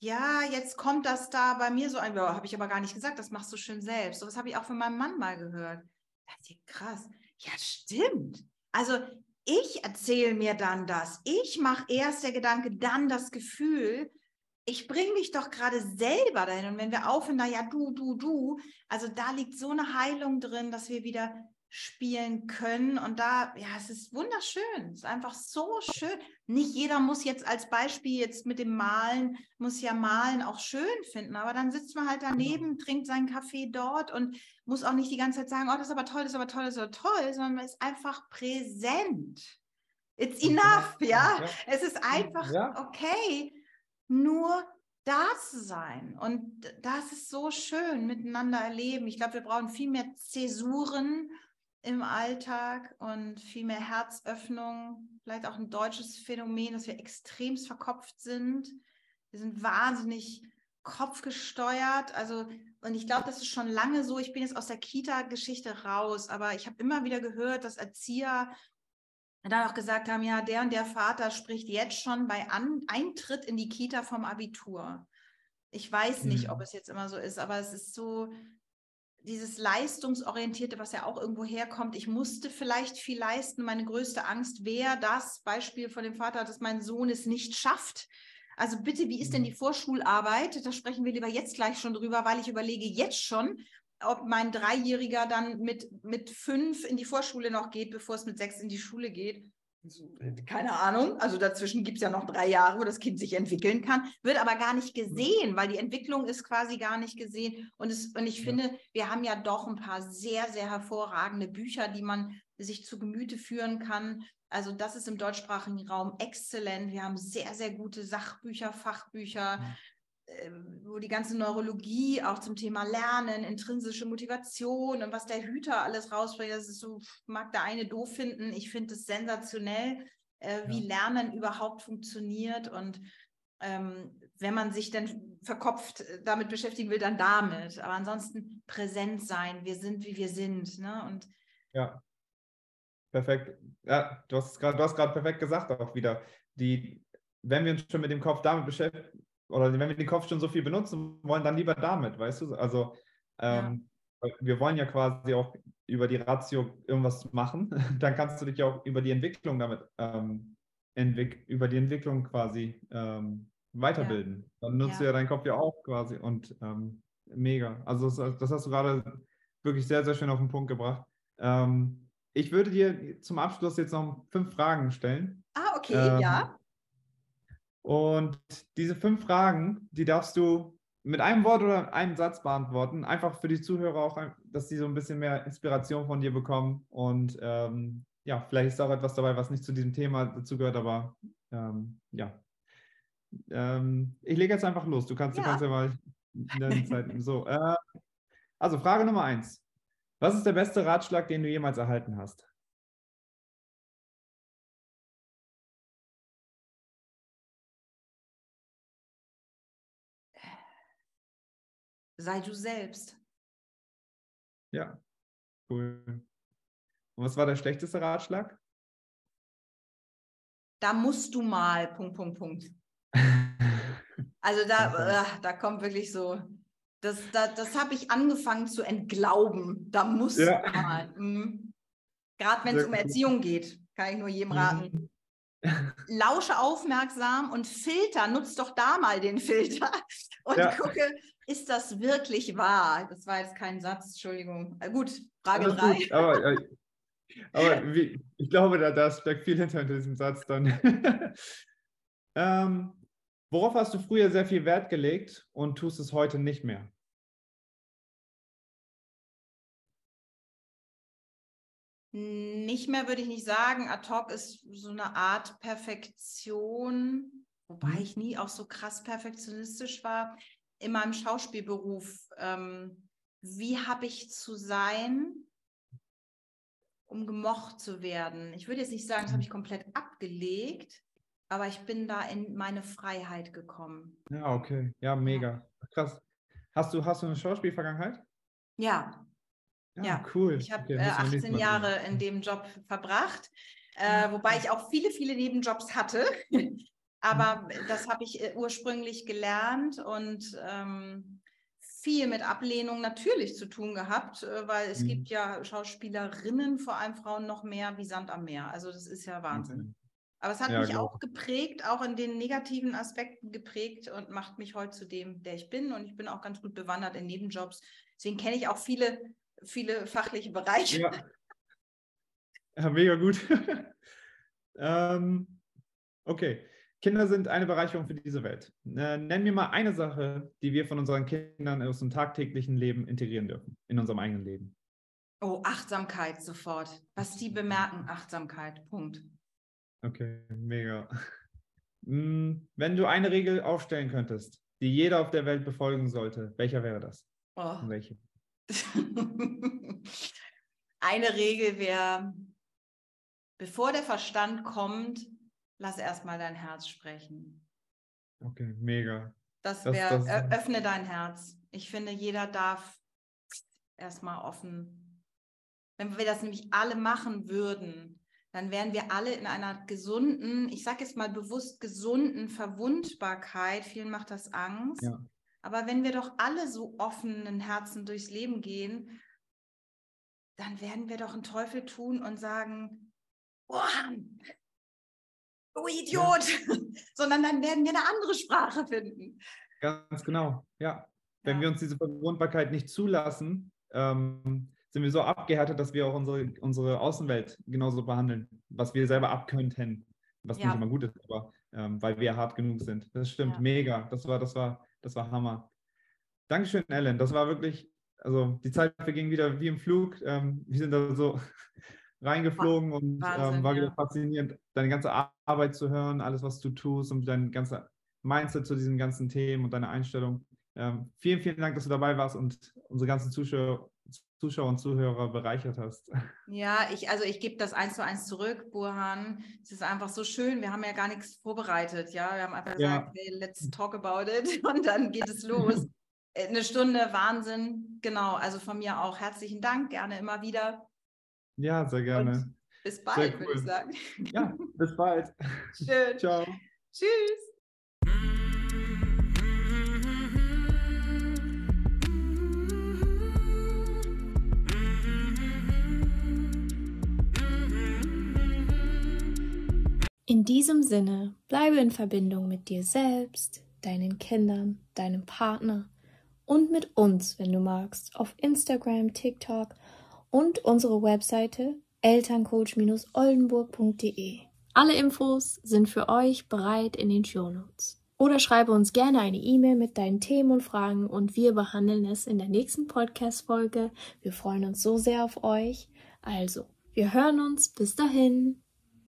ja, jetzt kommt das da bei mir so ein, ja, habe ich aber gar nicht gesagt, das machst du schön selbst. So was habe ich auch von meinem Mann mal gehört. Das ist krass. Ja, stimmt. Also ich erzähle mir dann das. Ich mache erst der Gedanke, dann das Gefühl. Ich bringe mich doch gerade selber dahin. Und wenn wir aufhören, na ja, du, du, du, also da liegt so eine Heilung drin, dass wir wieder spielen können. Und da, ja, es ist wunderschön. Es ist einfach so schön. Nicht jeder muss jetzt als Beispiel jetzt mit dem Malen, muss ja Malen auch schön finden. Aber dann sitzt man halt daneben, genau. trinkt seinen Kaffee dort und muss auch nicht die ganze Zeit sagen, oh, das ist aber toll, das ist aber toll, das ist aber toll, sondern man ist einfach präsent. It's enough, ja. ja. Es ist einfach ja. okay, nur da zu sein. Und das ist so schön, miteinander erleben. Ich glaube, wir brauchen viel mehr Zäsuren im Alltag und viel mehr Herzöffnung. Vielleicht auch ein deutsches Phänomen, dass wir extremst verkopft sind. Wir sind wahnsinnig kopfgesteuert. Also, und ich glaube, das ist schon lange so. Ich bin jetzt aus der Kita-Geschichte raus, aber ich habe immer wieder gehört, dass Erzieher dann auch gesagt haben, ja, der und der Vater spricht jetzt schon bei An Eintritt in die Kita vom Abitur. Ich weiß nicht, mhm. ob es jetzt immer so ist, aber es ist so, dieses Leistungsorientierte, was ja auch irgendwo herkommt, ich musste vielleicht viel leisten. Meine größte Angst wäre das Beispiel von dem Vater, dass mein Sohn es nicht schafft. Also bitte, wie ist denn die mhm. Vorschularbeit? Da sprechen wir lieber jetzt gleich schon drüber, weil ich überlege jetzt schon, ob mein Dreijähriger dann mit, mit fünf in die Vorschule noch geht, bevor es mit sechs in die Schule geht. Keine Ahnung. Also dazwischen gibt es ja noch drei Jahre, wo das Kind sich entwickeln kann, wird aber gar nicht gesehen, weil die Entwicklung ist quasi gar nicht gesehen. Und, es, und ich ja. finde, wir haben ja doch ein paar sehr, sehr hervorragende Bücher, die man sich zu Gemüte führen kann. Also das ist im deutschsprachigen Raum exzellent. Wir haben sehr, sehr gute Sachbücher, Fachbücher. Ja. Ähm, wo die ganze Neurologie auch zum Thema Lernen, intrinsische Motivation und was der Hüter alles rausbringt, das ist so, mag der eine doof finden. Ich finde es sensationell, äh, ja. wie Lernen überhaupt funktioniert und ähm, wenn man sich dann verkopft äh, damit beschäftigen will, dann damit. Aber ansonsten präsent sein. Wir sind, wie wir sind. Ne? Und ja, perfekt. Ja, du hast gerade perfekt gesagt auch wieder. Die, wenn wir uns schon mit dem Kopf damit beschäftigen, oder wenn wir den Kopf schon so viel benutzen wollen, dann lieber damit, weißt du? Also ähm, ja. wir wollen ja quasi auch über die Ratio irgendwas machen, dann kannst du dich ja auch über die Entwicklung damit ähm, entwick über die Entwicklung quasi ähm, weiterbilden. Ja. Dann nutzt ja. du ja deinen Kopf ja auch quasi und ähm, mega. Also das, das, hast du gerade wirklich sehr, sehr schön auf den Punkt gebracht. Ähm, ich würde dir zum Abschluss jetzt noch fünf Fragen stellen. Ah, okay, ja. Und diese fünf Fragen, die darfst du mit einem Wort oder einem Satz beantworten. Einfach für die Zuhörer auch, dass sie so ein bisschen mehr Inspiration von dir bekommen. Und ähm, ja, vielleicht ist auch etwas dabei, was nicht zu diesem Thema dazugehört, aber ähm, ja. Ähm, ich lege jetzt einfach los. Du kannst ja, du kannst ja mal in der Zeit. So, äh, also Frage Nummer eins. Was ist der beste Ratschlag, den du jemals erhalten hast? Sei du selbst. Ja, cool. Und was war der schlechteste Ratschlag? Da musst du mal, Punkt, Punkt, Punkt. Also da, äh, da kommt wirklich so, das, das, das habe ich angefangen zu entglauben. Da musst ja. du mal. Mhm. Gerade wenn es um Erziehung geht, kann ich nur jedem raten. Lausche aufmerksam und filter, nutz doch da mal den Filter und ja. gucke, ist das wirklich wahr? Das war jetzt kein Satz, Entschuldigung. Äh, gut, Frage 3. Aber, äh, aber wie, ich glaube, da, da steckt viel hinter diesem Satz dann. ähm, worauf hast du früher sehr viel Wert gelegt und tust es heute nicht mehr? Nicht mehr würde ich nicht sagen. Ad hoc ist so eine Art Perfektion, wobei mhm. ich nie auch so krass perfektionistisch war. In meinem Schauspielberuf, ähm, wie habe ich zu sein, um gemocht zu werden? Ich würde jetzt nicht sagen, das habe ich komplett abgelegt, aber ich bin da in meine Freiheit gekommen. Ja, okay. Ja, mega. Krass. Hast du, hast du eine Schauspielvergangenheit? Ja, ja, cool. Ich habe okay, äh, 18 Jahre in dem Job verbracht, äh, wobei ich auch viele, viele Nebenjobs hatte. Aber mhm. das habe ich äh, ursprünglich gelernt und ähm, viel mit Ablehnung natürlich zu tun gehabt, äh, weil es mhm. gibt ja Schauspielerinnen, vor allem Frauen, noch mehr wie Sand am Meer. Also das ist ja Wahnsinn. Mhm. Aber es hat ja, mich auch geprägt, auch in den negativen Aspekten geprägt und macht mich heute zu dem, der ich bin. Und ich bin auch ganz gut bewandert in Nebenjobs. Deswegen kenne ich auch viele viele fachliche Bereiche. Ja, ja mega gut. ähm, okay. Kinder sind eine Bereicherung für diese Welt. Äh, nenn mir mal eine Sache, die wir von unseren Kindern aus dem tagtäglichen Leben integrieren dürfen, in unserem eigenen Leben. Oh, Achtsamkeit sofort. Was die bemerken, Achtsamkeit. Punkt. Okay, mega. Hm, wenn du eine Regel aufstellen könntest, die jeder auf der Welt befolgen sollte, welcher wäre das? Oh. welche? Eine Regel wäre, bevor der Verstand kommt, lass erstmal dein Herz sprechen. Okay, mega. Das wäre, öffne dein Herz. Ich finde, jeder darf erstmal offen. Wenn wir das nämlich alle machen würden, dann wären wir alle in einer gesunden, ich sage jetzt mal bewusst gesunden Verwundbarkeit. Vielen macht das Angst. Ja. Aber wenn wir doch alle so offenen Herzen durchs Leben gehen, dann werden wir doch einen Teufel tun und sagen, boah, du Idiot, ja. sondern dann werden wir eine andere Sprache finden. Ganz genau, ja. Wenn ja. wir uns diese Verwundbarkeit nicht zulassen, ähm, sind wir so abgehärtet, dass wir auch unsere, unsere Außenwelt genauso behandeln, was wir selber abkönnten, was ja. nicht immer gut ist, aber ähm, weil wir hart genug sind. Das stimmt, mega. Das war, das war das war Hammer. Dankeschön, Ellen. Das war wirklich, also die Zeit verging wieder wie im Flug. Ähm, wir sind da so reingeflogen und ähm, Wahnsinn, ähm, war wieder ja. faszinierend, deine ganze Arbeit zu hören, alles, was du tust und dein ganzer Mindset zu diesen ganzen Themen und deine Einstellung. Ähm, vielen, vielen Dank, dass du dabei warst und unsere ganzen Zuschauer, Zuschauer und Zuhörer bereichert hast. Ja, ich, also ich gebe das eins zu eins zurück, Burhan. Es ist einfach so schön. Wir haben ja gar nichts vorbereitet. Ja, wir haben einfach gesagt, ja. hey, let's talk about it und dann geht es los. Äh, eine Stunde Wahnsinn. Genau, also von mir auch herzlichen Dank, gerne immer wieder. Ja, sehr gerne. Und bis bald, cool. würde ich sagen. Ja, bis bald. Schön. Ciao. Tschüss. In diesem Sinne, bleibe in Verbindung mit dir selbst, deinen Kindern, deinem Partner und mit uns, wenn du magst, auf Instagram, TikTok und unsere Webseite elterncoach-oldenburg.de. Alle Infos sind für euch bereit in den Shownotes. Oder schreibe uns gerne eine E-Mail mit deinen Themen und Fragen und wir behandeln es in der nächsten Podcast-Folge. Wir freuen uns so sehr auf euch. Also, wir hören uns. Bis dahin.